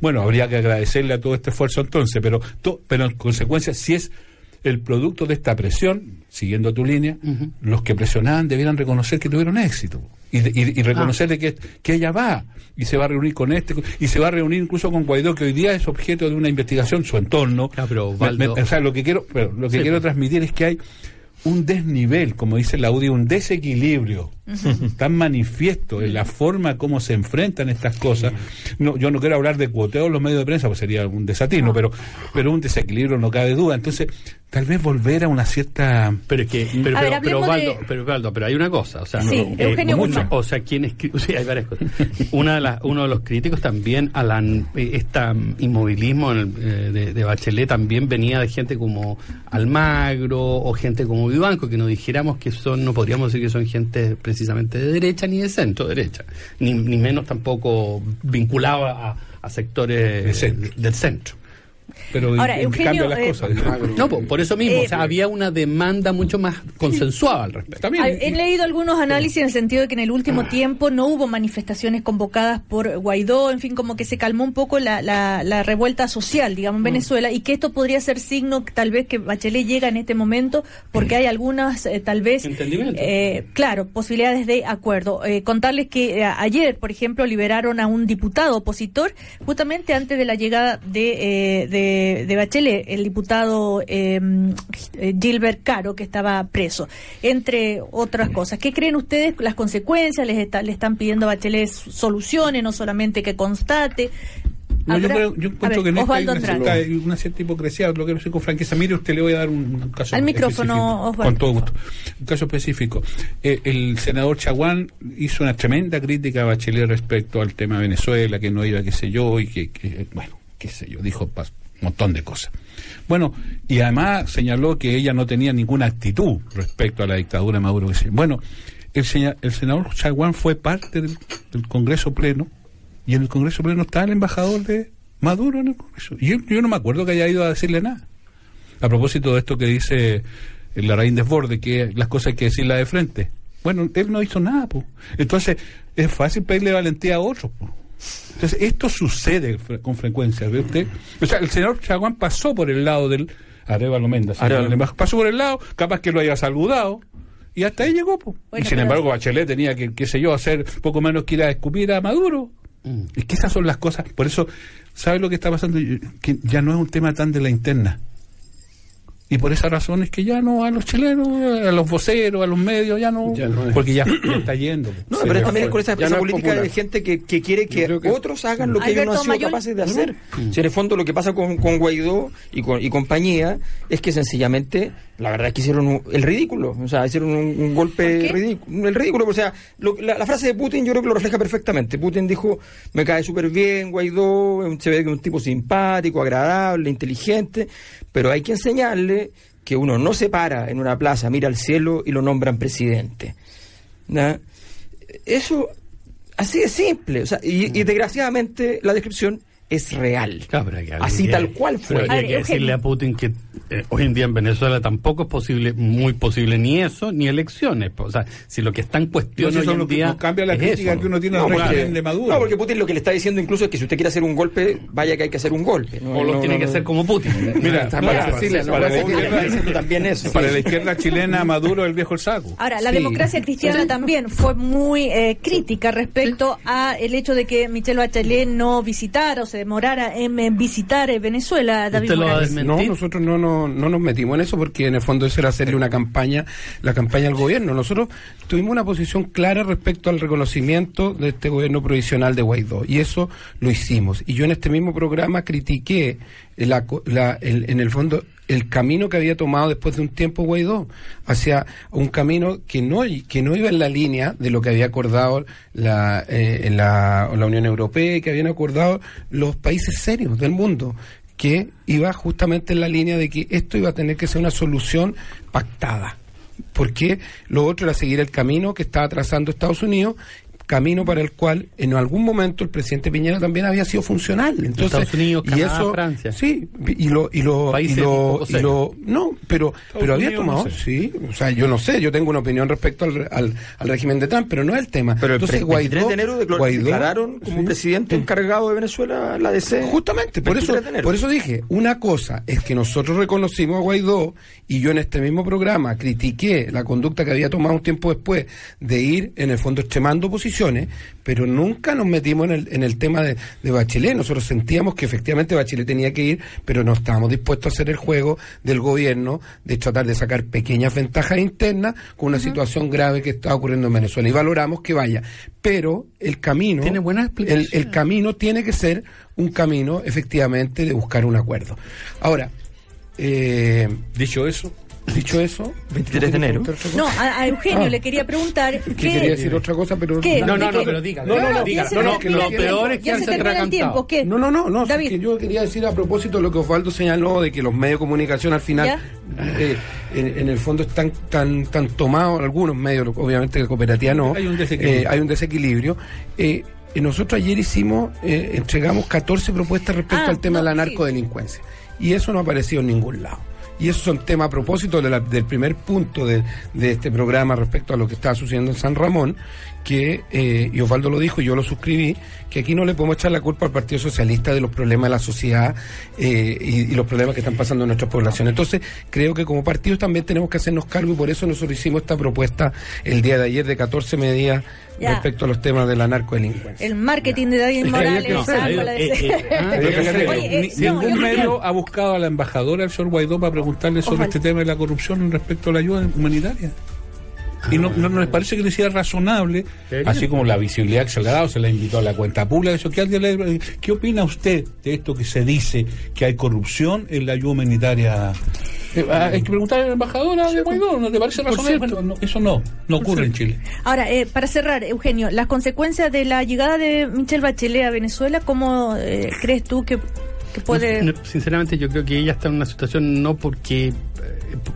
bueno, habría que agradecerle a todo este esfuerzo entonces, pero, to- pero en consecuencia, si es el producto de esta presión, siguiendo tu línea, los que presionaban debieran reconocer que tuvieron éxito y, y- y reconocer de que, que ella va y se va a reunir con este y se va a reunir incluso con Guaidó, que hoy día es objeto de una investigación, su entorno. Ah, pero, Me- Osvaldo- me- o sea, lo que quiero, pero lo que Sí, quiero pues. transmitir es que hay un desnivel, como dice la audio, un desequilibrio tan manifiesto en la forma como se enfrentan estas cosas. No, yo no quiero hablar de cuoteo en los medios de prensa, pues sería un desatino, pero, pero un desequilibrio no cabe duda. Entonces, tal vez volver a una cierta Pero es que, pero, A ver, pero, pero, de- pero, pero hay una cosa, o sea, Sí, no, Eugenio mucho, Guzmán. o sea, quien escribe, sí, hay varias cosas. Una de las, uno de los críticos también a la eh, esta mm, inmovilismo en el, eh, de, de Bachelet también venía de gente como Almagro o gente como Vivanco, que no dijéramos que son, no podríamos decir que son gente precisamente de derecha ni de centro derecha, ni, ni menos tampoco vinculado a, a sectores De centro. del centro. Pero Ahora, en- Eugenio, cambia las eh, cosas. No, por, por eso mismo, Eh, o sea, había una demanda mucho más consensuada al respecto. También, Ah, He leído algunos análisis en el sentido de que en el último tiempo no hubo manifestaciones convocadas por Guaidó, en fin, como que se calmó un poco la, la, la revuelta social, digamos, en Venezuela, y que esto podría ser signo tal vez que Bachelet llega en este momento, porque hay algunas, eh, tal vez, eh, claro, posibilidades de acuerdo. Eh, contarles que eh, ayer, por ejemplo, liberaron a un diputado opositor, justamente antes de la llegada de, eh, de, de Bachelet, el diputado eh, eh, Gilbert Caro, que estaba preso, entre otras cosas. ¿Qué creen ustedes las consecuencias? ¿Les está- le están pidiendo a Bachelet soluciones, no solamente que constate? No, yo, creo- yo encuentro ver, que en esto hay una cierta, hay una cierta hipocresía, lo quiero decir con franqueza. Mire, usted le voy a dar un, caso Al micrófono, Osvaldo. Con todo gusto. Un caso específico. Eh, el senador Chaguán hizo una tremenda crítica a Bachelet respecto al tema de Venezuela, que no iba, qué sé yo, y que, que, bueno, qué sé yo, dijo montón de cosas. Bueno, y además señaló que ella no tenía ninguna actitud respecto a la dictadura de Maduro. Bueno, el, seña- el senador Chaguán fue parte del, Congreso Pleno y en el Congreso Pleno está el embajador de Maduro en el Congreso. Y yo, no me acuerdo que haya ido a decirle nada. A propósito de esto que dice la raíz desborde, que las cosas hay que decirlas de frente. Bueno, él no hizo nada, po. Entonces, es fácil pedirle valentía a otros, po. Entonces, esto sucede fre- con frecuencia, ¿ve usted? O sea, el señor Chaguán pasó por el lado del Arevalo Méndez, pasó por el lado, capaz que lo haya saludado, y hasta ahí llegó, po. Bueno, y sin embargo, Bachelet tenía que, qué sé yo, hacer poco menos que ir a escupir a Maduro. Mm. Es que esas son las cosas. Por eso, ¿sabe lo que está pasando? Que ya no es un tema tan de la interna. Y por esa razón es que ya no a los chilenos, a los voceros, a los medios, ya no. Ya no es. porque ya, ya está yendo. No, pero también con esa, no política de gente que, que quiere que, otros hagan lo que ellos no han sido Mayol. capaces de hacer. Si en el fondo lo que pasa con, con Guaidó y, con, y compañía es que sencillamente, la verdad es que hicieron un- el ridículo, o sea, hicieron un, un ¿Por golpe ridículo, el ridículo, o sea, lo- la, la frase de Putin yo creo que lo refleja perfectamente. Putin dijo, me cae súper bien Guaidó, se ve que es un tipo simpático, agradable, inteligente, pero hay que enseñarle que uno no se para en una plaza, mira al cielo y lo nombran presidente. Eso, así de simple. O sea, y, y desgraciadamente la descripción es real. Que- Así tal cual fue. pero habría que decirle a Putin que eh, hoy en día en Venezuela tampoco es posible, muy posible ni eso, ni elecciones. O sea, si lo que está en cuestión hoy en día nos cambia la es crítica eso. que uno tiene No, al porque- de Maduro. No, porque Putin lo que le está diciendo incluso es que si usted quiere hacer un golpe, vaya que hay que hacer un golpe. No, O lo no, tiene no, que no. hacer como Putin. Mira, no también eso. Para la izquierda chilena, Maduro el viejo el saco. Ahora, la Sí. democracia cristiana también fue muy eh, crítica respecto a el hecho de que Michelle Bachelet no visitara o se demorara en, eh, visitar eh, Venezuela, David ¿Usted lo va a Morales. desmentir? No, nosotros no, no, no nos metimos en eso porque en el fondo eso era hacerle una campaña, la campaña al gobierno. Nosotros tuvimos una posición clara respecto al reconocimiento de este gobierno provisional de Guaidó y eso lo hicimos. Y yo en este mismo programa critiqué la, la- el- en el fondo el camino que había tomado después de un tiempo Guaidó hacia un camino que no que no iba en la línea de lo que había acordado la, eh, la, la Unión Europea y que habían acordado los países serios del mundo que iba justamente en la línea de que esto iba a tener que ser una solución pactada. Porque lo otro era seguir el camino que estaba trazando Estados Unidos, camino para el cual en algún momento el presidente Piñera también había sido funcional. Entonces, Estados Unidos, y Canadá, eso, Francia. Sí, y lo y lo Países y lo, y lo- no, pero pero había Unidos, tomado, no sé. sí, o sea, yo no sé, yo tengo una opinión respecto al, al, al régimen de Trump, pero no es el tema. Pero el Entonces, pre- 23 de enero declar- Guaidó- declararon como Sí. presidente encargado de Venezuela la DC. Justamente, por eso, 23 de enero. por eso dije, una cosa es que nosotros reconocimos a Guaidó y yo en este mismo programa critiqué la conducta que había tomado un tiempo después de ir en el fondo extremando posiciones, pero nunca nos metimos en el, en el tema de, de Bachelet. Nosotros sentíamos que efectivamente Bachelet tenía que ir, pero no estábamos dispuestos a hacer el juego del gobierno de tratar de sacar pequeñas ventajas internas con una situación grave que está ocurriendo en Venezuela. Y valoramos que vaya. Pero el camino Tiene buenas el, el camino tiene que ser un camino efectivamente de buscar un acuerdo. Ahora, eh, Dicho eso, dicho eso, 23 de enero. No, a, a Eugenio Ah. le quería preguntar que quería decir otra cosa, pero ¿Qué? No, no, ¿De no, pero dígale. No, no, no, ya No, que lo peor es Ya quedarse se termina el tiempo, ¿qué? No, no, no, no. David. que yo quería decir a propósito de lo que Osvaldo señaló de que los medios de comunicación al final, ¿Ya? eh, en, en el fondo están tan, tan tomados, algunos medios, obviamente que cooperativa no, Hay un desequilibrio. eh, hay un desequilibrio. Eh, eh, nosotros ayer hicimos, eh, entregamos 14 propuestas respecto Ah, al tema no, de la sí. narcodelincuencia. Y eso no ha aparecido en ningún lado. Y esos son temas a propósito del primer punto de, de este programa respecto a lo que está sucediendo en San Ramón, que, eh, y Osvaldo lo dijo y yo lo suscribí, que aquí no le podemos echar la culpa al Partido Socialista de los problemas de la sociedad eh, y, y los problemas que están pasando en nuestra población. Entonces, creo que como partidos también tenemos que hacernos cargo y por eso nosotros hicimos esta propuesta el día de ayer de 14 medidas Ya. respecto a los temas de la narcodelincuencia. El marketing de David Es que había Morales. que hacer. algo a la Eh, eh, Ni- no, ningún medio ha buscado a la embajadora, el señor Guaidó, para preguntarle sobre Ojalá. este tema de la corrupción respecto a la ayuda humanitaria. Y no, no nos parece que le sea razonable, así como la visibilidad que se le ha dado, se le invitó a la cuenta pública, eso que alguien le- ¿qué opina usted de esto que se dice que hay corrupción en la ayuda humanitaria? Eh, ah, hay que preguntarle a la embajadora de Guaidó, ¿no te parece razonable? cierto. No, eso no, no ocurre en Chile. Ahora, eh, para cerrar, Eugenio, las consecuencias de la llegada de Michelle Bachelet a Venezuela, ¿cómo eh, crees tú que, que puede...? No, sinceramente yo creo que ella está en una situación no porque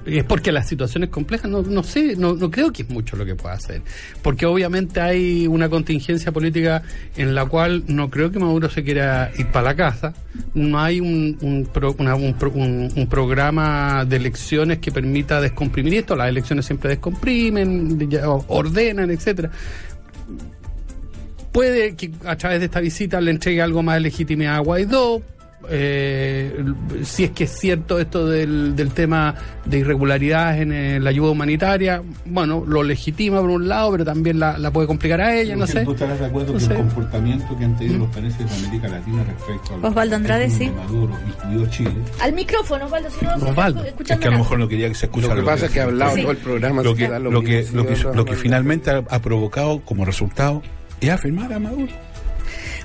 es porque la situación es compleja, no, no sé, no, no creo que es mucho lo que pueda hacer, porque obviamente hay una contingencia política en la cual no creo que Maduro se quiera ir para la casa, no hay un, un, pro- un un- un programa de elecciones que permita descomprimir esto, las elecciones siempre descomprimen, ordenan, etcétera puede que a través de esta visita le entregue algo más de legitimidad a Guaidó. Eh, si es que es cierto esto del, del tema de irregularidades en eh, la ayuda humanitaria, bueno, lo legitima por un lado, pero también la, la puede complicar a ella, no sé. ¿Tú estarás de acuerdo No que sé. el comportamiento que han tenido los países de América Latina respecto al Osvaldo Andrade, sí. de Maduro, incluido Chile? Al micrófono, Osvaldo, si no, no Osvaldo. Es que a lo mejor no quería que se Lo escuchara que pasa es que ha hablado Sí. todo el programa. lo que, lo que, lo que, lo finalmente ha, ha provocado como resultado es afirmar a Maduro.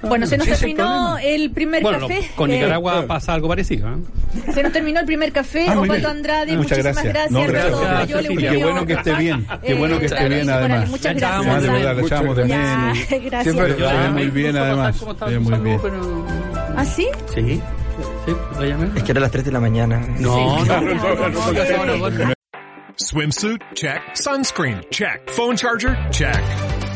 Bueno, se nos Sí, el terminó el primer Bueno, café. con Eh, Nicaragua pasa algo parecido. ¿eh? se nos terminó el primer café. Ah, Osvaldo. Andrade, Muchas muchísimas gracias. gracias. Gracias. Y qué bueno que esté bien, qué Eh, bueno que esté bien, además. Muchas gracias. Ah, de verdad, le echamos de Ya, menos. gracias. Siempre- Se ve muy bien, además. ¿Cómo está Se ve tu muy bien. ¿Ah, sí? Sí, sí, lo llamé. Es que era las 3 de la mañana. No, no, no, no, no, no. Swimsuit? Check. Sunscreen? Check. Phone charger? Check.